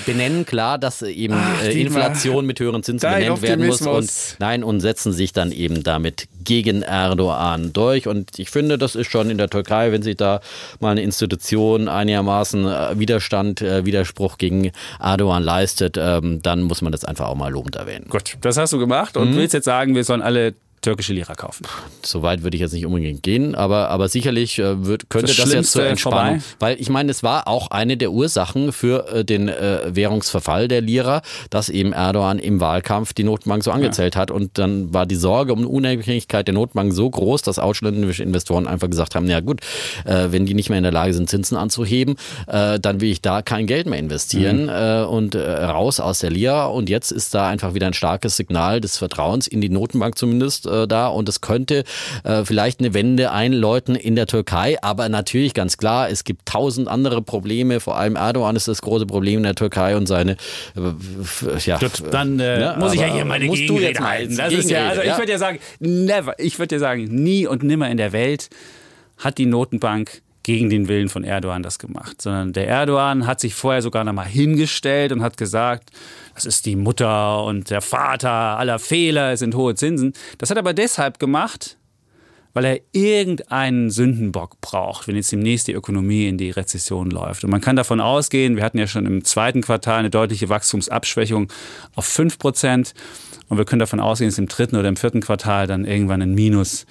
benennen klar, dass eben Ach, äh. Inflation mit höheren Zinsen Dein benannt werden muss und nein und setzen sich dann eben damit gegen Erdogan durch und ich finde, das ist schon in der Türkei, wenn sich da mal eine Institution einigermaßen äh, Widerstand, äh, Widerspruch gegen Erdogan leistet, ähm, dann muss man das einfach auch mal lobend erwähnen. Gut, das hast du gemacht Mhm. und willst jetzt sagen, wir sollen alle türkische Lira kaufen. So weit würde ich jetzt nicht unbedingt gehen, aber, aber sicherlich äh, wird, könnte Das das, jetzt zur Entspannung. vorbei? Weil ich meine, es war auch eine der Ursachen für äh, den äh, Währungsverfall der Lira, dass eben Erdogan im Wahlkampf die Notenbank so angezählt hat. Und dann war die Sorge um die Unabhängigkeit der Notenbank so groß, dass ausländische Investoren einfach gesagt haben, ja gut, äh, wenn die nicht mehr in der Lage sind, Zinsen anzuheben, äh, dann will ich da kein Geld mehr investieren äh, und raus aus der Lira. Und jetzt ist da einfach wieder ein starkes Signal des Vertrauens in die Notenbank zumindest äh, da. Und es könnte äh, vielleicht eine Wende einläuten in der Türkei. Aber natürlich ganz klar, es gibt tausend andere Probleme. Vor allem Erdogan ist das große Problem in der Türkei und seine äh, ja, Gut, dann äh, Ja, muss ich ja hier meine Gegenrede halten. Das ist ja, also Gegenrede, ich ja. würde ja sagen, never. Ich würde ja sagen, nie und nimmer in der Welt hat die Notenbank gegen den Willen von Erdogan das gemacht, sondern der Erdogan hat sich vorher sogar noch mal hingestellt und hat gesagt, das ist die Mutter und der Vater aller Fehler, es sind hohe Zinsen. Das hat er aber deshalb gemacht, weil er irgendeinen Sündenbock braucht, wenn jetzt demnächst die Ökonomie in die Rezession läuft. Und man kann davon ausgehen, wir hatten ja schon im zweiten Quartal eine deutliche Wachstumsabschwächung auf 5 Prozent. Und wir können davon ausgehen, dass im dritten oder im vierten Quartal dann irgendwann ein Minus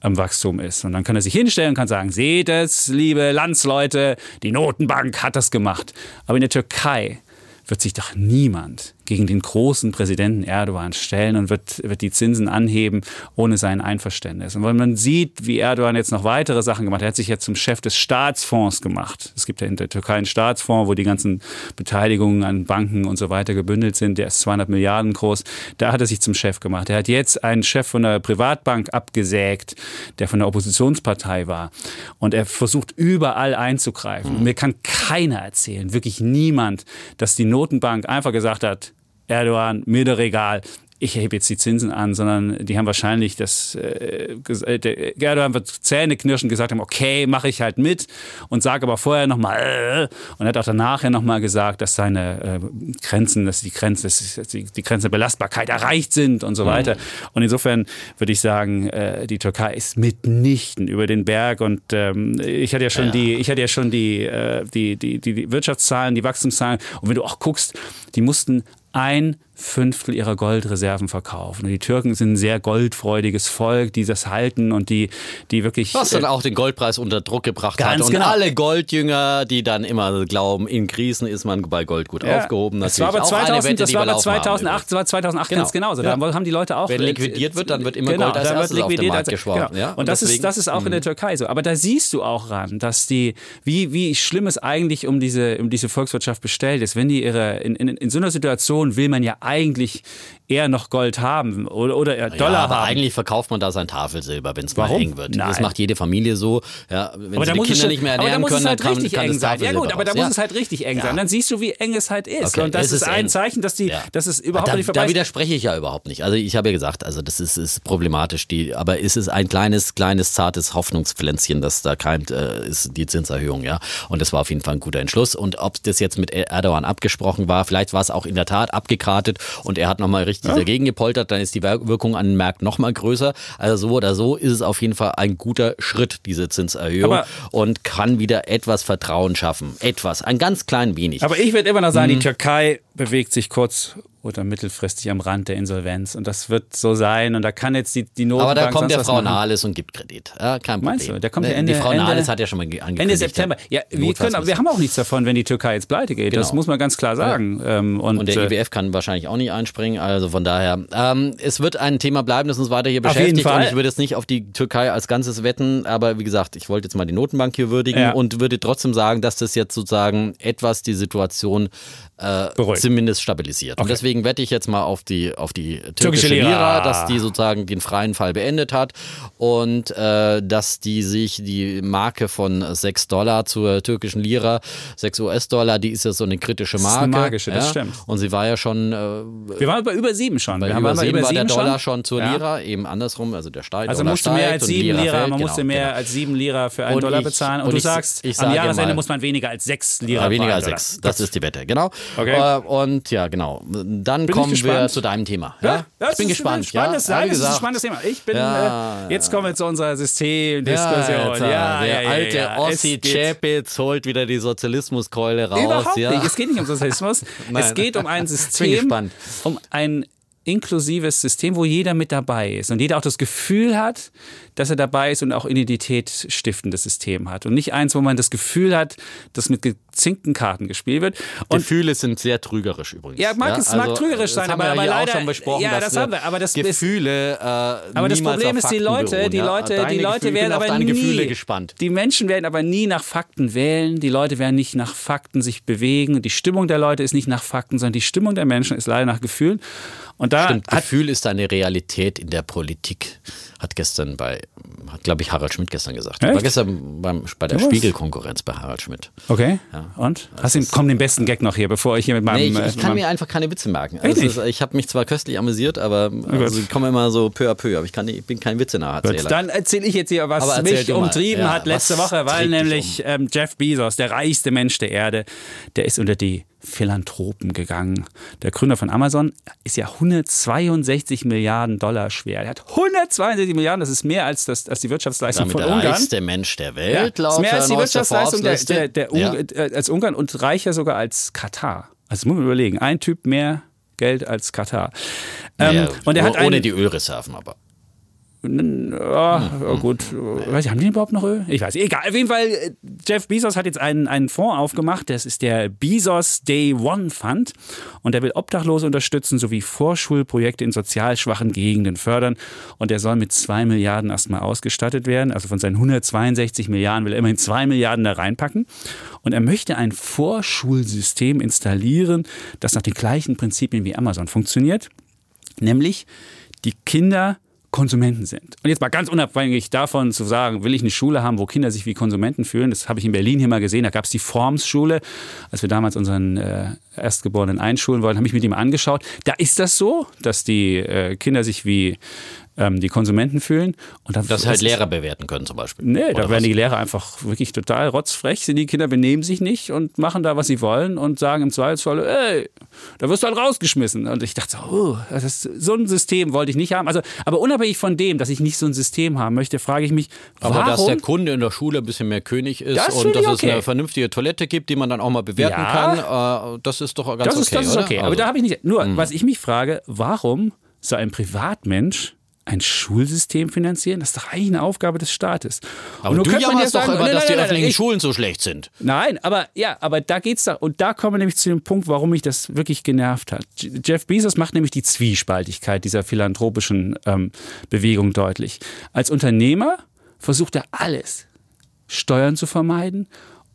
am Wachstum ist. Und dann kann er sich hinstellen und kann sagen, seht es, liebe Landsleute, die Notenbank hat das gemacht. Aber in der Türkei wird sich doch niemand gegen den großen Präsidenten Erdogan stellen und wird, wird die Zinsen anheben ohne sein Einverständnis. Und wenn man sieht, wie Erdogan jetzt noch weitere Sachen gemacht hat, er hat sich jetzt zum Chef des Staatsfonds gemacht. Es gibt ja in der Türkei einen Staatsfonds, wo die ganzen Beteiligungen an Banken und so weiter gebündelt sind. Der ist 200 Milliarden groß. Da hat er sich zum Chef gemacht. Er hat jetzt einen Chef von der Privatbank abgesägt, der von der Oppositionspartei war. Und er versucht überall einzugreifen. Und mir kann keiner erzählen, wirklich niemand, dass die Notenbank einfach gesagt hat, Erdogan, mir doch egal, ich erhebe jetzt die Zinsen an, sondern die haben wahrscheinlich das, äh, der Erdogan wird Zähne knirschen gesagt haben, okay, mache ich halt mit und sage aber vorher nochmal äh, und er hat auch danach ja nochmal gesagt, dass seine äh, Grenzen, dass die Grenzen, dass die, die Grenzen der Belastbarkeit erreicht sind und so mhm. weiter. Und insofern würde ich sagen, äh, die Türkei ist mitnichten über den Berg und ähm, ich hatte ja schon ja. die, ich hatte ja schon die, äh, die, die, die, die Wirtschaftszahlen, die Wachstumszahlen und wenn du auch guckst, die mussten ein Fünftel ihrer Goldreserven verkaufen. Und die Türken sind ein sehr goldfreudiges Volk, die das halten und die, die wirklich. Was dann äh, auch den Goldpreis unter Druck gebracht hat. Und genau. alle Goldjünger, die dann immer glauben, in Krisen ist man bei Gold gut ja. aufgehoben. Das war aber 2000, Wette, das war aber 2008, das war 2008 genau. ganz genauso. Da haben die Leute auch. Wenn liquidiert wird, dann wird immer genau, Gold als erstes auf den Markt geschworen. Genau. Ja? Und, und das, ist, das ist auch in der mhm. Türkei so. Aber da siehst du auch ran, dass die, wie, wie schlimm es eigentlich um diese, um diese Volkswirtschaft bestellt ist. Wenn die ihre, in, in, in so einer Situation will man ja eigentlich eher noch Gold haben oder, oder eher Dollar ja, aber haben. eigentlich verkauft man da sein Tafelsilber, wenn es mal eng wird. Nein. Das macht jede Familie so. Ja, wenn aber sie die Kinder nicht mehr ernähren können, halt dann kann, kann das sein. Ja gut, aber da muss ja. es halt richtig eng sein. Dann siehst du, wie eng es halt ist. Okay, und das ist, ist ein Zeichen, dass die, ja. dass es überhaupt da, nicht vorbei Da widerspreche ich ja überhaupt nicht. Also ich habe ja gesagt, also das ist, ist problematisch. Die, aber ist es ein kleines, kleines, zartes Hoffnungspflänzchen, das da keimt, äh, ist die Zinserhöhung, ja. Und das war auf jeden Fall ein guter Entschluss. Und ob das jetzt mit Erdogan abgesprochen war, vielleicht war es auch in der Tat abgekartet und er hat nochmal richtig dagegen gepoltert dann ist die Wirkung an den Märkten noch mal größer. Also so oder so ist es auf jeden Fall ein guter Schritt, diese Zinserhöhung aber und kann wieder etwas Vertrauen schaffen. Etwas, ein ganz klein wenig. Aber ich würde immer noch sagen, mhm. die Türkei bewegt sich kurz oder mittelfristig am Rand der Insolvenz. Und das wird so sein. Und da kann jetzt die, die Notenbank... Aber da kommt der Frau Nahles und gibt Kredit. Ja, kein Problem. Meinst du? Da kommt ne, Ende, die Frau Nahles hat ja schon mal angekündigt. Ende September. Ja, wir, können, aber wir haben auch nichts davon, wenn die Türkei jetzt pleite geht. Genau. Das muss man ganz klar sagen. Ja. Ähm, und, und, der äh, IWF kann wahrscheinlich auch nicht einspringen. Also von daher, ähm, es wird ein Thema bleiben, das uns weiter hier beschäftigt. Und ich würde jetzt nicht auf die Türkei als Ganzes wetten. Aber wie gesagt, ich wollte jetzt mal die Notenbank hier würdigen ja. und würde trotzdem sagen, dass das jetzt sozusagen etwas die Situation äh, zumindest stabilisiert. Okay. Und deswegen wette ich jetzt mal auf die, auf die türkische, türkische Lira. Lira. dass die sozusagen den freien Fall beendet hat und äh, dass die sich die Marke von 6 Dollar zur türkischen Lira, 6 US-Dollar, die ist ja so eine kritische Marke. Das ist eine magische, das stimmt. Und sie war ja schon. Äh, wir waren bei über 7 schon. Bei wir über 7 war der Dollar schon, schon zur ja. Lira, eben andersrum, also der steigt. Also musste mehr als 7 Lira, Lira man musste genau, mehr genau. als 7 Lira für einen und Dollar ich, bezahlen. Und, und du ich, sagst, ich am Jahresende muss man weniger als 6 Lira ja, Weniger als 6, das ist die Wette, genau. Okay. Äh, und ja, genau. Dann bin kommen wir zu deinem Thema. Ja? ja ich bin gespannt. Spannendes, ja, das ist ein spannendes Thema. Ich bin, äh, jetzt kommen wir zu unserer Systemdiskussion. Ja, der alte Ossi Chapitz holt wieder die Sozialismuskeule raus. Überhaupt nicht. Es geht nicht um Sozialismus. es geht um ein System, um ein inklusives System, wo jeder mit dabei ist und jeder auch das Gefühl hat, dass er dabei ist und auch Identität stiftendes System hat und nicht eins, wo man das Gefühl hat, dass mit gezinkten Karten gespielt wird. Und Gefühle sind sehr trügerisch übrigens. Ja, mag, ja? Es mag also, trügerisch sein, aber, aber leider, auch schon besprochen, ja, das haben wir, aber das Gefühle. Äh, aber das Problem ist, die Leute, die Leute, ja? die Leute werden aber nie. Gefühle gespannt. Die Menschen werden aber nie nach Fakten wählen. Die Leute werden nicht nach Fakten sich bewegen. Die Stimmung der Leute ist nicht nach Fakten, sondern die Stimmung der Menschen ist leider nach Gefühlen. Und da Stimmt, Gefühl ist eine Realität in der Politik hat gestern bei, hat glaube ich Harald Schmidt gestern gesagt. Echt? War gestern beim, bei der Spiegelkonkurrenz bei Harald Schmidt. Okay. Ja. Und? Hast du, komm den besten Gag noch hier, bevor ich hier mit meinem. Nee, ich, ich kann mir einfach keine Witze merken. Also ist, ich habe mich zwar köstlich amüsiert, aber also, ich komme immer so peu à peu. Aber ich, kann, ich bin kein Witze-Nacherzähler. Dann erzähle ich jetzt hier, was mich umtrieben ja, hat letzte Woche, weil nämlich um? ähm, Jeff Bezos, der reichste Mensch der Erde, der ist unter die Philanthropen gegangen. Der Gründer von Amazon ist ja 162 Milliarden Dollar schwer. Er hat 162 Milliarden, das ist mehr als, das, als die Wirtschaftsleistung Damit von der Ungarn. reichste Mensch der Welt, Ja, laut ist mehr als die der Wirtschaftsleistung der, der, der Ja. äh, als Ungarn und reicher sogar als Katar. Also muss man überlegen. Ein Typ mehr Geld als Katar. Ähm, Ja, und er hat ohne einen, die Ölreserven aber. Ja, ja, gut. Weiß ich, haben die überhaupt noch Öl? Ich weiß. Egal. Auf jeden Fall, äh, Jeff Bezos hat jetzt einen, einen Fonds aufgemacht. Das ist der Bezos Day One Fund. Und der will Obdachlose unterstützen sowie Vorschulprojekte in sozial schwachen Gegenden fördern. Und der soll mit zwei Milliarden erstmal ausgestattet werden. Also von seinen 162 Milliarden will er immerhin zwei Milliarden da reinpacken. Und er möchte ein Vorschulsystem installieren, das nach den gleichen Prinzipien wie Amazon funktioniert. Nämlich die Kinder Konsumenten sind. Und jetzt mal ganz unabhängig davon zu sagen, will ich eine Schule haben, wo Kinder sich wie Konsumenten fühlen, das habe ich in Berlin hier mal gesehen, da gab es die Forms-Schule, als wir damals unseren äh, Erstgeborenen einschulen wollten, habe ich mit ihm angeschaut. Da ist das so, dass die äh, Kinder sich wie ähm, die Konsumenten fühlen. Und dann, Dass halt Lehrer bewerten können zum Beispiel. Nee, Oder da was? werden die Lehrer einfach wirklich total rotzfrech. Die Kinder benehmen sich nicht und machen da, was sie wollen und sagen im Zweifelsfall, ey, da wirst du halt rausgeschmissen. Und ich dachte so, oh, das ist, so ein System wollte ich nicht haben. Also, aber unabhängig von dem, dass ich nicht so ein System haben möchte, frage ich mich, Aber warum? dass der Kunde in der Schule ein bisschen mehr König ist Das und dass ich es okay. eine vernünftige Toilette gibt, die man dann auch mal bewerten Ja. kann, äh, das ist doch ganz das okay. ist, das ist okay. Aber Also, da habe ich nicht. Nur, was ich mich frage, warum soll ein Privatmensch ein Schulsystem finanzieren? Das ist doch eigentlich eine Aufgabe des Staates. aber Und du jammerst ja doch sagen, immer, dass die öffentlichen ich- Schulen so schlecht sind. Nein, aber ja, aber da geht's da und da kommen wir nämlich zu dem Punkt, warum mich das wirklich genervt hat. Jeff Bezos macht nämlich die Zwiespaltigkeit dieser philanthropischen ähm, Bewegung deutlich. Als Unternehmer versucht er alles, Steuern zu vermeiden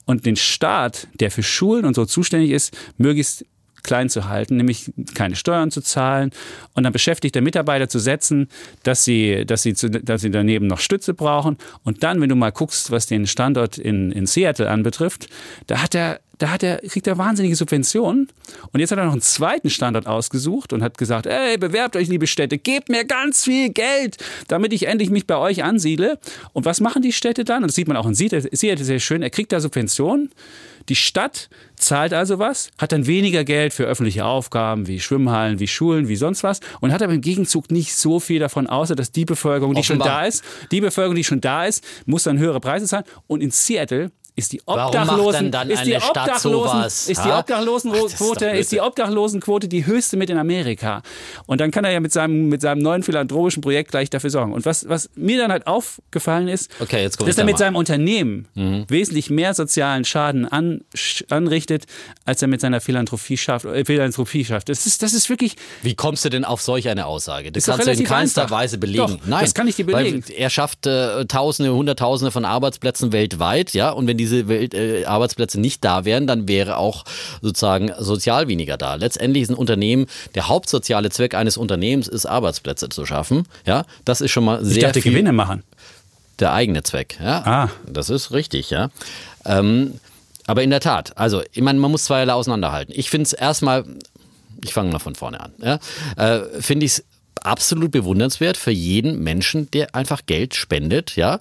und den Staat, der für Schulen und so zuständig ist, möglichst klein zu halten, nämlich keine Steuern zu zahlen und dann beschäftigte Mitarbeiter zu setzen, dass sie, dass sie, zu, dass sie daneben noch Stütze brauchen. Und dann, wenn du mal guckst, was den Standort in, in Seattle anbetrifft, da hat er da hat er, kriegt er wahnsinnige Subventionen. Und jetzt hat er noch einen zweiten Standort ausgesucht und hat gesagt, ey, bewerbt euch, liebe Städte, gebt mir ganz viel Geld, damit ich endlich mich bei euch ansiedle. Und was machen die Städte dann? Und das sieht man auch in Seattle, Seattle sehr schön. Er kriegt da Subventionen. Die Stadt zahlt also was, hat dann weniger Geld für öffentliche Aufgaben wie Schwimmhallen, wie Schulen, wie sonst was und hat aber im Gegenzug nicht so viel davon, außer dass die Bevölkerung, die schon Offenbar. da ist, die Bevölkerung, die schon da ist, muss dann höhere Preise zahlen. Und in Seattle ist die Obdachlosen, ist die Obdachlosen, ist die? Obdachlosenquote, ist ist die Obdachlosenquote die höchste mit in Amerika. Und dann kann er ja mit seinem, mit seinem neuen philanthropischen Projekt gleich dafür sorgen. Und was, was mir dann halt aufgefallen ist, Okay, dass er mit seinem Unternehmen wesentlich mehr sozialen Schaden an, anrichtet, als er mit seiner Philanthropie schafft. Äh, Philanthropie schafft. Das ist, das ist wirklich, Wie kommst du denn auf solch eine Aussage? Das kannst du in keinster einfach. Weise belegen. Doch, Nein, das kann ich dir belegen. Er schafft äh, Tausende, Hunderttausende von Arbeitsplätzen weltweit, ja. Und wenn diese Welt, äh, Arbeitsplätze nicht da wären, dann wäre auch sozusagen sozial weniger da. Letztendlich ist ein Unternehmen, der hauptsoziale Zweck eines Unternehmens ist, Arbeitsplätze zu schaffen. Ja, das ist schon mal sehr ich dachte, viel Gewinne machen. der eigene Zweck. Ja, Ah. das ist richtig, ja. Ähm, aber in der Tat, also ich meine, man muss zweierlei auseinanderhalten. Ich finde es erstmal, ich fange mal von vorne an, ja, äh, finde ich es absolut bewundernswert für jeden Menschen, der einfach Geld spendet, ja.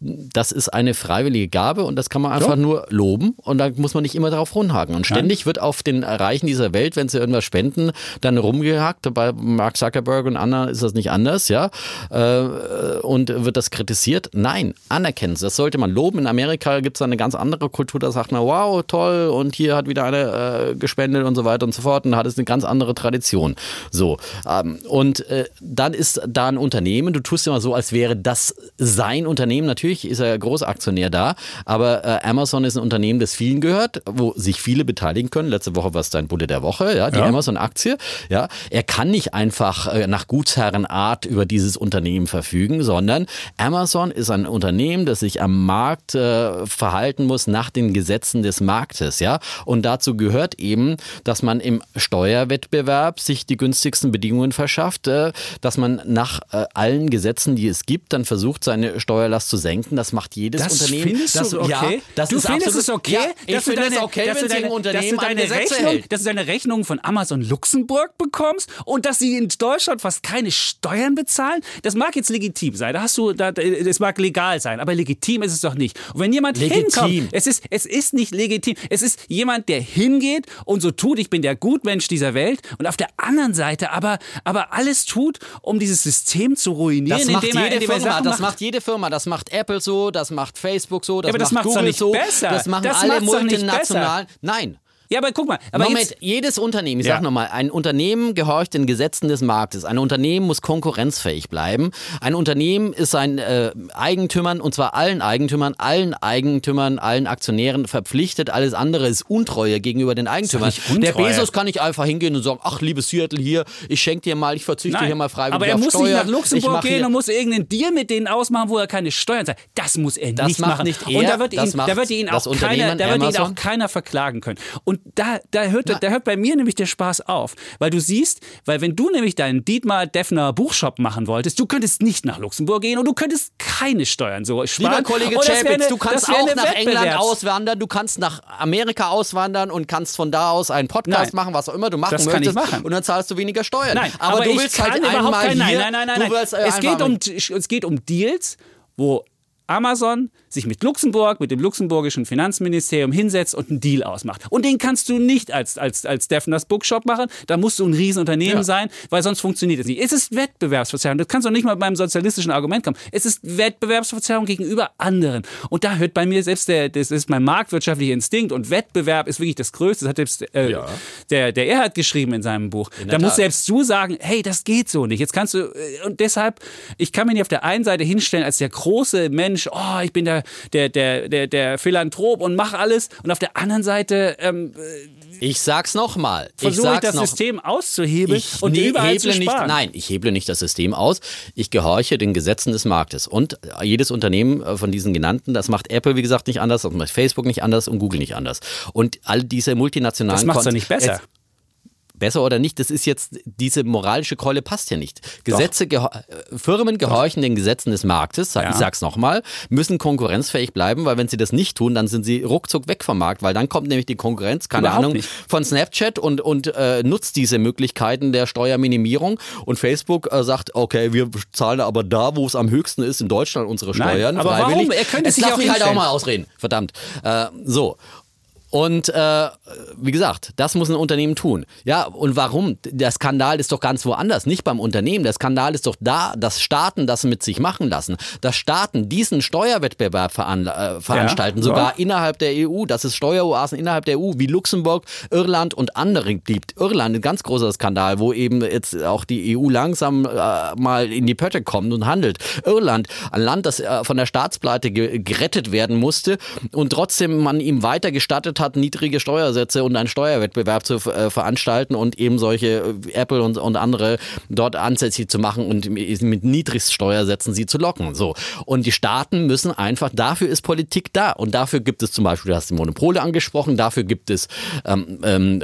Das ist eine freiwillige Gabe und das kann man einfach nur loben und da muss man nicht immer darauf rumhaken. Und ständig wird auf den Reichen dieser Welt, wenn sie irgendwas spenden, dann rumgehackt. Bei Mark Zuckerberg und anderen ist das nicht anders, ja. Äh, und wird das kritisiert? Nein, anerkennen Sie. Das sollte man loben. In Amerika gibt es eine ganz andere Kultur, da sagt man, wow, toll, und hier hat wieder eine äh, gespendet und so weiter und so fort. Und da hat es eine ganz andere Tradition. So. Ähm, und äh, dann ist da ein Unternehmen, du tust immer so, als wäre das sein Unternehmen. Natürlich ist er Großaktionär da, aber äh, Amazon ist ein Unternehmen, das vielen gehört, wo sich viele beteiligen können. Letzte Woche war es dein Bulle der Woche, ja, die Ja. Amazon-Aktie. Ja, er kann nicht einfach äh, nach Gutsherrenart über dieses Unternehmen verfügen, sondern Amazon ist ein Unternehmen, das sich am Markt äh, verhalten muss nach den Gesetzen des Marktes, ja. Und dazu gehört eben, dass man im Steuerwettbewerb sich die günstigsten Bedingungen verschafft, äh, dass man nach äh, allen Gesetzen, die es gibt, dann versucht, seine Steuerlast zu senken. Das macht jedes Das Unternehmen. findest das, du okay? Ja, das du ist findest absolut, es okay? Ja, ich dass du finde es deine- okay, dass wenn deine- Unternehmen dass deine Rechnung, hält. dass du deine Rechnung von Amazon Luxemburg bekommst und dass sie in Deutschland fast keine Steuern bezahlen? Das mag jetzt legitim sein. Da hast du, da, das mag legal sein, aber legitim ist es doch nicht. Und wenn jemand Legitim. hinkommt, es ist, es ist nicht legitim. Es ist jemand, der hingeht und so tut, ich bin der Gutmensch dieser Welt und auf der anderen Seite aber, aber alles tut, um dieses System zu ruinieren, Das macht indem jede Firma, Sachen das macht. macht jede Firma, das macht Apple so, das macht Facebook so, das aber das macht doch Google nicht so, besser. das machen Das alle multinationalen. Nein. Ja, aber guck mal, aber Moment, jedes Unternehmen, ich Ja. sag nochmal, ein Unternehmen gehorcht den Gesetzen des Marktes. Ein Unternehmen muss konkurrenzfähig bleiben. Ein Unternehmen ist seinen äh, Eigentümern, und zwar allen Eigentümern, allen Eigentümern, allen Aktionären verpflichtet. Alles andere ist Untreue gegenüber den Eigentümern. Der Bezos kann nicht einfach hingehen und sagen, ach, liebes Seattle hier, ich schenke dir mal, ich verzichte hier mal freiwillig aber er muss Steuern. nicht nach Luxemburg gehen und muss irgendeinen Deal mit denen ausmachen, wo er keine Steuern zahlt. Das muss er Das nicht macht machen. nicht und er, da wird, das ihn, macht da wird ihn auch keiner, da wird ihn auch keiner verklagen können. Und da, da, hört, da hört bei mir nämlich der Spaß auf. Weil du siehst, weil wenn du nämlich deinen Dietmar Defner Buchshop machen wolltest, du könntest nicht nach Luxemburg gehen und du könntest keine Steuern so sparen. Lieber Kollege Und wäre Chapitz, du kannst auch nach England auswandern, du kannst nach Amerika auswandern und kannst von da aus einen Podcast Nein. machen, was auch immer du machen Das möchtest. machen. Und dann zahlst du weniger Steuern. Nein, aber, du ich willst kann halt überhaupt einmal kein, hier. Nein, nein, nein, du nein. willst, äh, es, geht um, es geht um Deals, wo Amazon sich mit Luxemburg, mit dem luxemburgischen Finanzministerium hinsetzt und einen Deal ausmacht. Und den kannst du nicht als, als, als Defners Bookshop machen. Da musst du ein Riesenunternehmen Ja. sein, weil sonst funktioniert es nicht. Es ist Wettbewerbsverzerrung. Das kannst du nicht mal beim sozialistischen Argument kommen. Es ist Wettbewerbsverzerrung gegenüber anderen. Und da hört bei mir selbst der, das ist mein marktwirtschaftlicher Instinkt und Wettbewerb ist wirklich das Größte. Das hat selbst äh, Ja. der, der Erhard geschrieben in seinem Buch. der Da muss Tat. selbst du sagen, hey, das geht so nicht. Jetzt kannst du, äh, und deshalb, ich kann mir nicht auf der einen Seite hinstellen als der große Mensch, oh, ich bin der, der, der, der, der Philanthrop und mach alles. Und auf der anderen Seite ähm, Ich sag's nochmal. Versuche ich das noch. System auszuhebeln Ich und überall zu heble nicht, sparen. nein, ich heble nicht das System aus. Ich gehorche den Gesetzen des Marktes. Und jedes Unternehmen äh, von diesen genannten, das macht Apple, wie gesagt, nicht anders, das macht Facebook nicht anders und Google nicht anders. Und all diese multinationalen Das macht's doch nicht besser. Besser oder nicht, das ist jetzt, diese moralische Keule passt ja nicht. Gesetze, geho- Firmen gehorchen den Gesetzen des Marktes, Ja. ich sag's nochmal, müssen konkurrenzfähig bleiben, weil wenn sie das nicht tun, dann sind sie ruckzuck weg vom Markt, weil dann kommt nämlich die Konkurrenz, keine Überhaupt Ahnung, nicht. von Snapchat und, und äh, nutzt diese Möglichkeiten der Steuerminimierung und Facebook äh, sagt, okay, wir zahlen aber da, wo es am höchsten ist, in Deutschland unsere Nein, Steuern. aber warum? Er könnte Jetzt sich auch mich halt auch mal ausreden, verdammt. Äh, so. Und äh, wie gesagt, das muss ein Unternehmen tun. Ja, und warum? Der Skandal ist doch ganz woanders, nicht beim Unternehmen. Der Skandal ist doch da, dass Staaten das mit sich machen lassen. Dass Staaten diesen Steuerwettbewerb veran äh, veranstalten, Ja, sogar ja. innerhalb der EU, dass es Steueroasen innerhalb der EU wie Luxemburg, Irland und andere gibt. Irland, ein ganz großer Skandal, wo eben jetzt auch die EU langsam äh, mal in die Pötte kommt und handelt. Irland, ein Land, das äh, von der Staatspleite ge gerettet werden musste und trotzdem man ihm weiter gestattet hat, niedrige Steuersätze und einen Steuerwettbewerb zu äh, veranstalten und eben solche äh, Apple und, und andere dort ansässig zu machen und mit Niedrigsteuersätzen sie zu locken. So. Und die Staaten müssen einfach, dafür ist Politik da. Und dafür gibt es zum Beispiel, du hast die Monopole angesprochen, dafür gibt es ähm, ähm,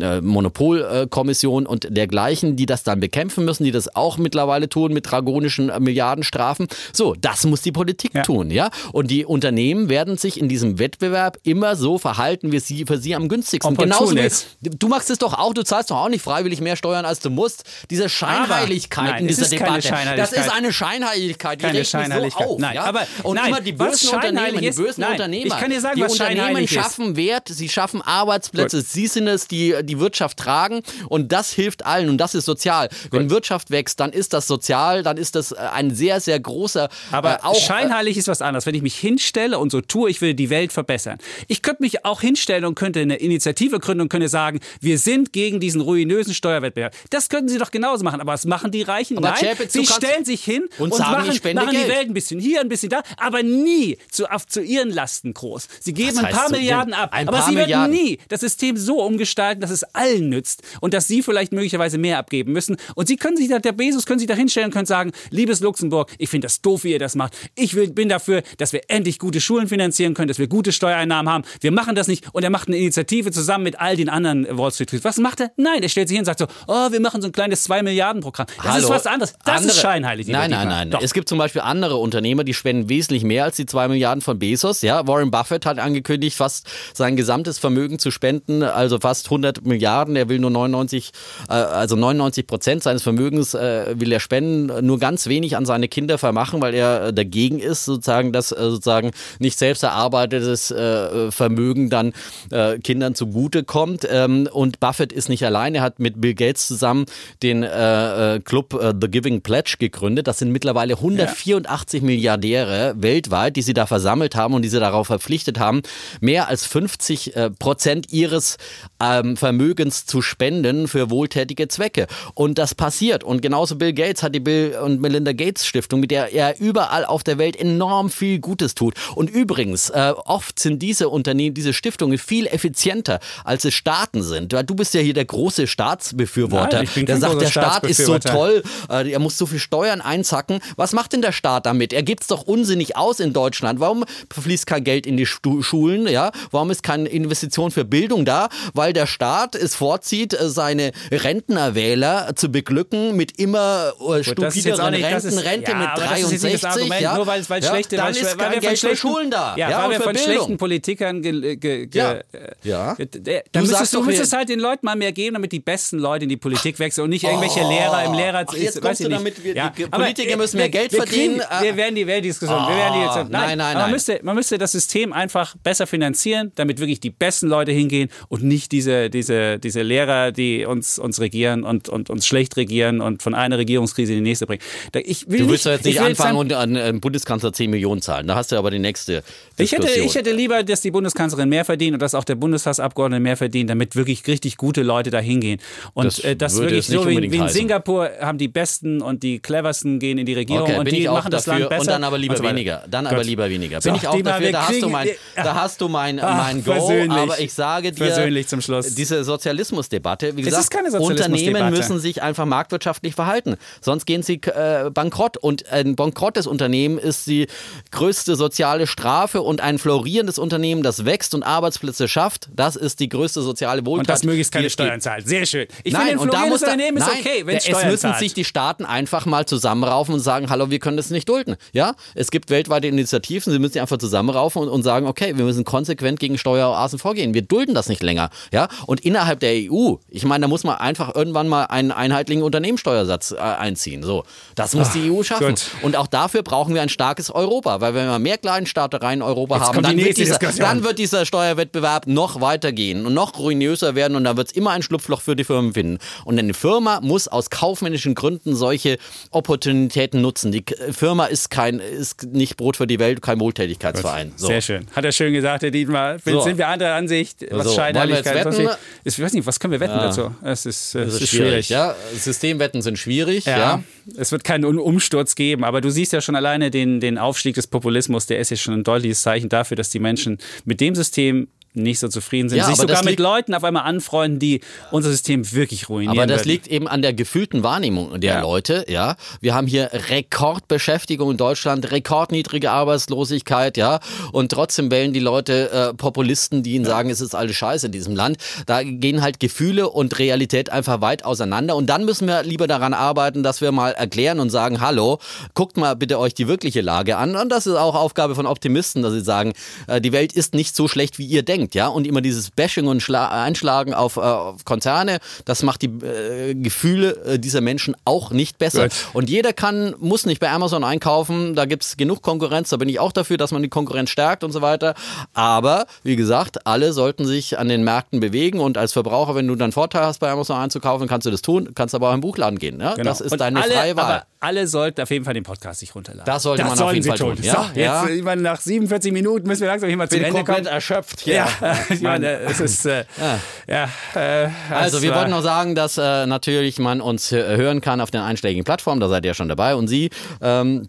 äh, Monopolkommissionen und dergleichen, die das dann bekämpfen müssen, die das auch mittlerweile tun mit dragonischen äh, Milliardenstrafen. So, das muss die Politik Ja. tun, ja. Und die Unternehmen werden sich in diesem Wettbewerb immer so verhalten, wie es sie für sie am günstigsten. Genauso wie, du machst es doch auch, du zahlst doch auch nicht freiwillig mehr Steuern, als du musst. Diese Scheinheiligkeit nein, in es dieser ist keine Debatte. Das ist eine Scheinheiligkeit, die Keine Scheinheiligkeit. so auf. Nein, ja? aber- und nein, immer die bösen Unternehmen, scheinheilig die ist- bösen nein, Unternehmer. ich kann dir sagen, die was Unternehmen scheinheilig ist. schaffen Wert, sie schaffen Arbeitsplätze, sie sind es, die die Wirtschaft tragen und das hilft allen und das ist sozial. Wenn Wirtschaft wächst, dann ist das sozial, dann ist das äh, ein sehr, sehr großer, Aber äh, auch, scheinheilig ist was anderes. Wenn ich mich hinstelle und so tue, ich will die Welt verbessern. Ich könnte mich auch hinstellen und könnte eine Initiative gründen und könnte sagen, wir sind gegen diesen ruinösen Steuerwettbewerb. Das könnten sie doch genauso machen. Aber was machen die Reichen? Aber Nein, Chapitz, sie stellen sich hin und und, sagen, machen, spende machen die. Welt ein bisschen hier, ein bisschen da, aber nie zu, zu ihren Lasten groß. Sie geben ein paar zu Milliarden ab, aber paar sie werden Milliarden? nie das System so umgestalten, dass es allen nützt und dass sie vielleicht möglicherweise mehr abgeben müssen. Und sie können sich da, der Bezos können sich da hinstellen und können sagen, liebes Luxemburg, ich finde das doof, wie ihr das macht. Ich will, bin dafür, dass wir endlich gute Schulen finanzieren können, dass wir gute Steuereinnahmen haben. Wir machen das das nicht. Und er macht eine Initiative zusammen mit all den anderen Wall Street Tweets. Was macht er? Nein, er stellt sich hin und sagt so, oh, wir machen so ein kleines 2 Milliarden Programm. Das Hallo. ist was anderes. Das andere, ist scheinheilig. Nein, nein, nein. Doch. Es gibt zum Beispiel andere Unternehmer, die spenden wesentlich mehr als die 2 Milliarden von Bezos. Ja, Warren Buffett hat angekündigt, fast sein gesamtes Vermögen zu spenden, also fast 100 Milliarden. Er will nur 99, äh, also 99 Prozent seines Vermögens äh, will er spenden, nur ganz wenig an seine Kinder vermachen, weil er dagegen ist, sozusagen, dass äh, sozusagen nicht selbst erarbeitetes äh, Vermögen dann äh, Kindern zugutekommt. Ähm, und Buffett ist nicht allein. Er hat mit Bill Gates zusammen den äh, Club The Giving Pledge gegründet. Das sind mittlerweile 184 ja. Milliardäre weltweit, die sie da versammelt haben und die sie darauf verpflichtet haben, mehr als 50 Prozent ihres ähm, Vermögens zu spenden für wohltätige Zwecke. Und das passiert. Und genauso Bill Gates hat die Bill und Melinda Gates Stiftung, mit der er überall auf der Welt enorm viel Gutes tut. Und übrigens, äh, oft sind diese Unternehmen, diese Stiftungen viel effizienter, als es Staaten sind. Du bist ja hier der große Staatsbefürworter, Nein, der sagt, der Staat ist so toll, äh, er muss so viel Steuern einzacken. Was macht denn der Staat damit? Er gibt es doch unsinnig aus in Deutschland. Warum fließt kein Geld in die Schulen? Ja? Warum ist keine Investition für Bildung da? Weil der Staat es vorzieht, äh, seine Rentnerwähler zu beglücken mit immer äh, stupideren nicht, Renten, ist, Rente ja, mit 63. Argument, ja? Nur weil, weil ja? schlechte, weil, ist weil kein Geld für Schulen da. Ja, weil wir von Bildung. schlechten Politikern ge, ge, Ja. äh, Ja. ge- Da Du müsstest du müsstest halt den Leuten mal mehr geben, damit die besten Leute in die Politik wechseln und nicht irgendwelche Lehrer im Lehrer. Ach, jetzt ist, kommst weiß ich du nicht. damit, wir- ja. die aber, Politiker äh, müssen mehr Geld wir verdienen, Kriegen, äh, wir werden die Weltdiskussion. wir werden die jetzt, nein, nein, aber nein. Man müsste, man müsste das System einfach besser finanzieren, damit wirklich die besten Leute hingehen und nicht diese, diese, diese Lehrer, die uns, uns regieren und, und uns schlecht regieren und von einer Regierungskrise in die nächste bringen. Ich will Du nicht, willst doch jetzt nicht anfangen und an äh, Bundeskanzler 10 Millionen zahlen. Da hast du aber die nächste Ich hätte, Diskussion. ich hätte lieber, dass die Bundeskanzlerin mehr verdient und dass auch der Bundestagsabgeordnete mehr verdient, damit wirklich richtig gute Leute da hingehen. Und Das äh, das würde wirklich so wie, wie in. Singapur haben die Besten und die cleversten gehen in die Regierung Okay, und die machen das Land besser. und dann aber lieber so weniger. Dann Gut. aber lieber weniger. So, Bin ich auch dafür, da hast du kriegen- mein, da hast du mein, Go. Aber ich sage dir, Versöhnlich zum Schluss. diese Sozialismusdebatte, wie Es gesagt. Unternehmen müssen sich einfach marktwirtschaftlich verhalten. Sonst gehen sie äh, bankrott. Und ein bankrottes Unternehmen ist die größte soziale Strafe und ein florierendes Unternehmen, das wächst und Arbeitsplätze schafft, das ist die größte soziale Wohltat. Und das möglichst keine. Steuern zahlt. Sehr schön. Ich nein, finde, und da muss da, nein, okay, wenn es Steuern müssen zahlt. sich die Staaten einfach mal zusammenraufen und sagen, hallo, wir können das nicht dulden. Ja, es gibt weltweite Initiativen, sie müssen sich einfach zusammenraufen und, und sagen, okay, wir müssen konsequent gegen Steueroasen vorgehen. Wir dulden das nicht länger. Ja, und innerhalb der EU, ich meine, da muss man einfach irgendwann mal einen einheitlichen Unternehmenssteuersatz äh, einziehen. So, das muss die EU schaffen. gut. Und auch dafür brauchen wir ein starkes Europa, weil wenn wir mehr Kleinstaatereien in Europa haben, kommt die dann wird, dieser, dann wird dieser Steuerwettbewerb noch weitergehen und noch ruinöser werden und dann wird es immer ein Schlupfloch für die Firmen finden. Und eine Firma muss aus kaufmännischen Gründen solche Opportunitäten nutzen. Die Firma ist kein, ist nicht Brot für die Welt, kein Wohltätigkeitsverein. So. Sehr schön. Hat er schön gesagt, Herr Dietmar. So. Sind wir anderer Ansicht, was So, Scheinheiligkeit nicht- Ich weiß nicht, was können wir wetten dazu? Es ist, es Das ist, ist schwierig. schwierig. Ja? Systemwetten sind schwierig. Ja, Ja. es wird keinen Um- Umsturz geben, aber du siehst ja schon alleine den, den Aufstieg des Populismus, der ist ja schon ein deutliches Zeichen dafür, dass die Menschen mit dem System System nicht so zufrieden sind, Ja, sich sogar mit Leuten auf einmal anfreunden, die unser System wirklich ruinieren Aber das würden. liegt eben an der gefühlten Wahrnehmung der Ja. Leute, ja. Wir haben hier Rekordbeschäftigung in Deutschland, rekordniedrige Arbeitslosigkeit, ja. Und trotzdem wählen die Leute äh, Populisten, die ihnen sagen, es ist alles scheiße in diesem Land. Da gehen halt Gefühle und Realität einfach weit auseinander. Und dann müssen wir lieber daran arbeiten, dass wir mal erklären und sagen, hallo, guckt mal bitte euch die wirkliche Lage an. Und das ist auch Aufgabe von Optimisten, dass sie sagen, äh, die Welt ist nicht so schlecht, wie ihr denkt, ja. Und immer dieses Bashing und Schla Einschlagen auf, äh, auf Konzerne, das macht die äh, Gefühle äh, dieser Menschen auch nicht besser. Gut. Und jeder kann, muss nicht bei Amazon einkaufen, da gibt es genug Konkurrenz, da bin ich auch dafür, dass man die Konkurrenz stärkt und so weiter. Aber wie gesagt, alle sollten sich an den Märkten bewegen und als Verbraucher, wenn du dann Vorteil hast, bei Amazon einzukaufen, kannst du das tun, kannst aber auch im Buchladen gehen. Ja? Genau. Das ist Und deine alle, freie Wahl. Aber alle sollten auf jeden Fall den Podcast sich runterladen. Das sollte man auf jeden sie Fall tun. So, Ja, jetzt, ja. ich meine, nach 47 Minuten müssen wir langsam hier mal zum bin Ende komplett kommen. erschöpft. Ja, ich meine, es ist, äh, ja. äh, Also wir wollten noch sagen, dass äh, natürlich man uns hören kann auf den einschlägigen Plattformen, da seid ihr ja schon dabei und Sie. Ähm,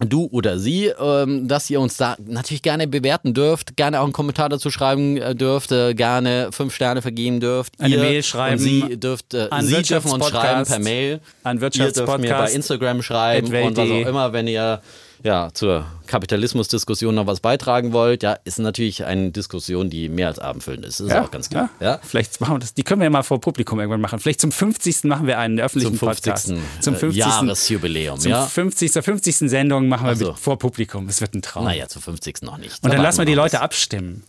Du oder sie, ähm, dass ihr uns da natürlich gerne bewerten dürft, gerne auch einen Kommentar dazu schreiben äh, dürft, äh, gerne fünf Sterne vergeben dürft. Eine ihr Mail schreiben sie dürft, äh, an Sie dürfen uns schreiben Wirtschaftspodcast, per Mail. an Ihr dürft mir bei Wirtschaftspodcast Instagram schreiben und was auch immer, wenn ihr ja, zur Kapitalismusdiskussion noch was beitragen wollt, ja, ist natürlich eine Diskussion, die mehr als abendfüllend ist. Das ist Ja, auch ganz klar. Ja. Ja. Vielleicht machen wir das. Die können wir ja mal vor Publikum irgendwann machen. Vielleicht zum 50. machen wir einen öffentlichen Zum 50. Podcast. Zum äh, 50. Jahresjubiläum, Zum ja. 50. zur 50. Sendung machen wir so. mit, vor Publikum. Es wird ein Traum. Naja, zum 50. noch nicht. Und dann Da lassen wir die noch Leute abstimmen.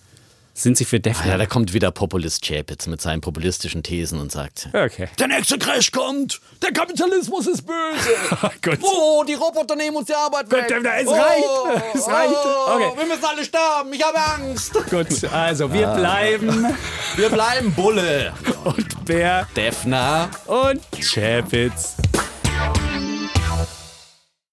Sind sie für. Defner? Ja, da kommt wieder Populist Chapitz mit seinen populistischen Thesen und sagt: Okay. Der nächste Crash kommt! Der Kapitalismus ist böse! Gut. Oh, die Roboter nehmen uns die Arbeit weg! Defner, es oh, reicht. Es reicht. Oh, Okay. Wir müssen alle sterben! Ich habe Angst! Gut, also wir Ah. bleiben Wir bleiben Bulle! und Bär Defner! und Chapitz.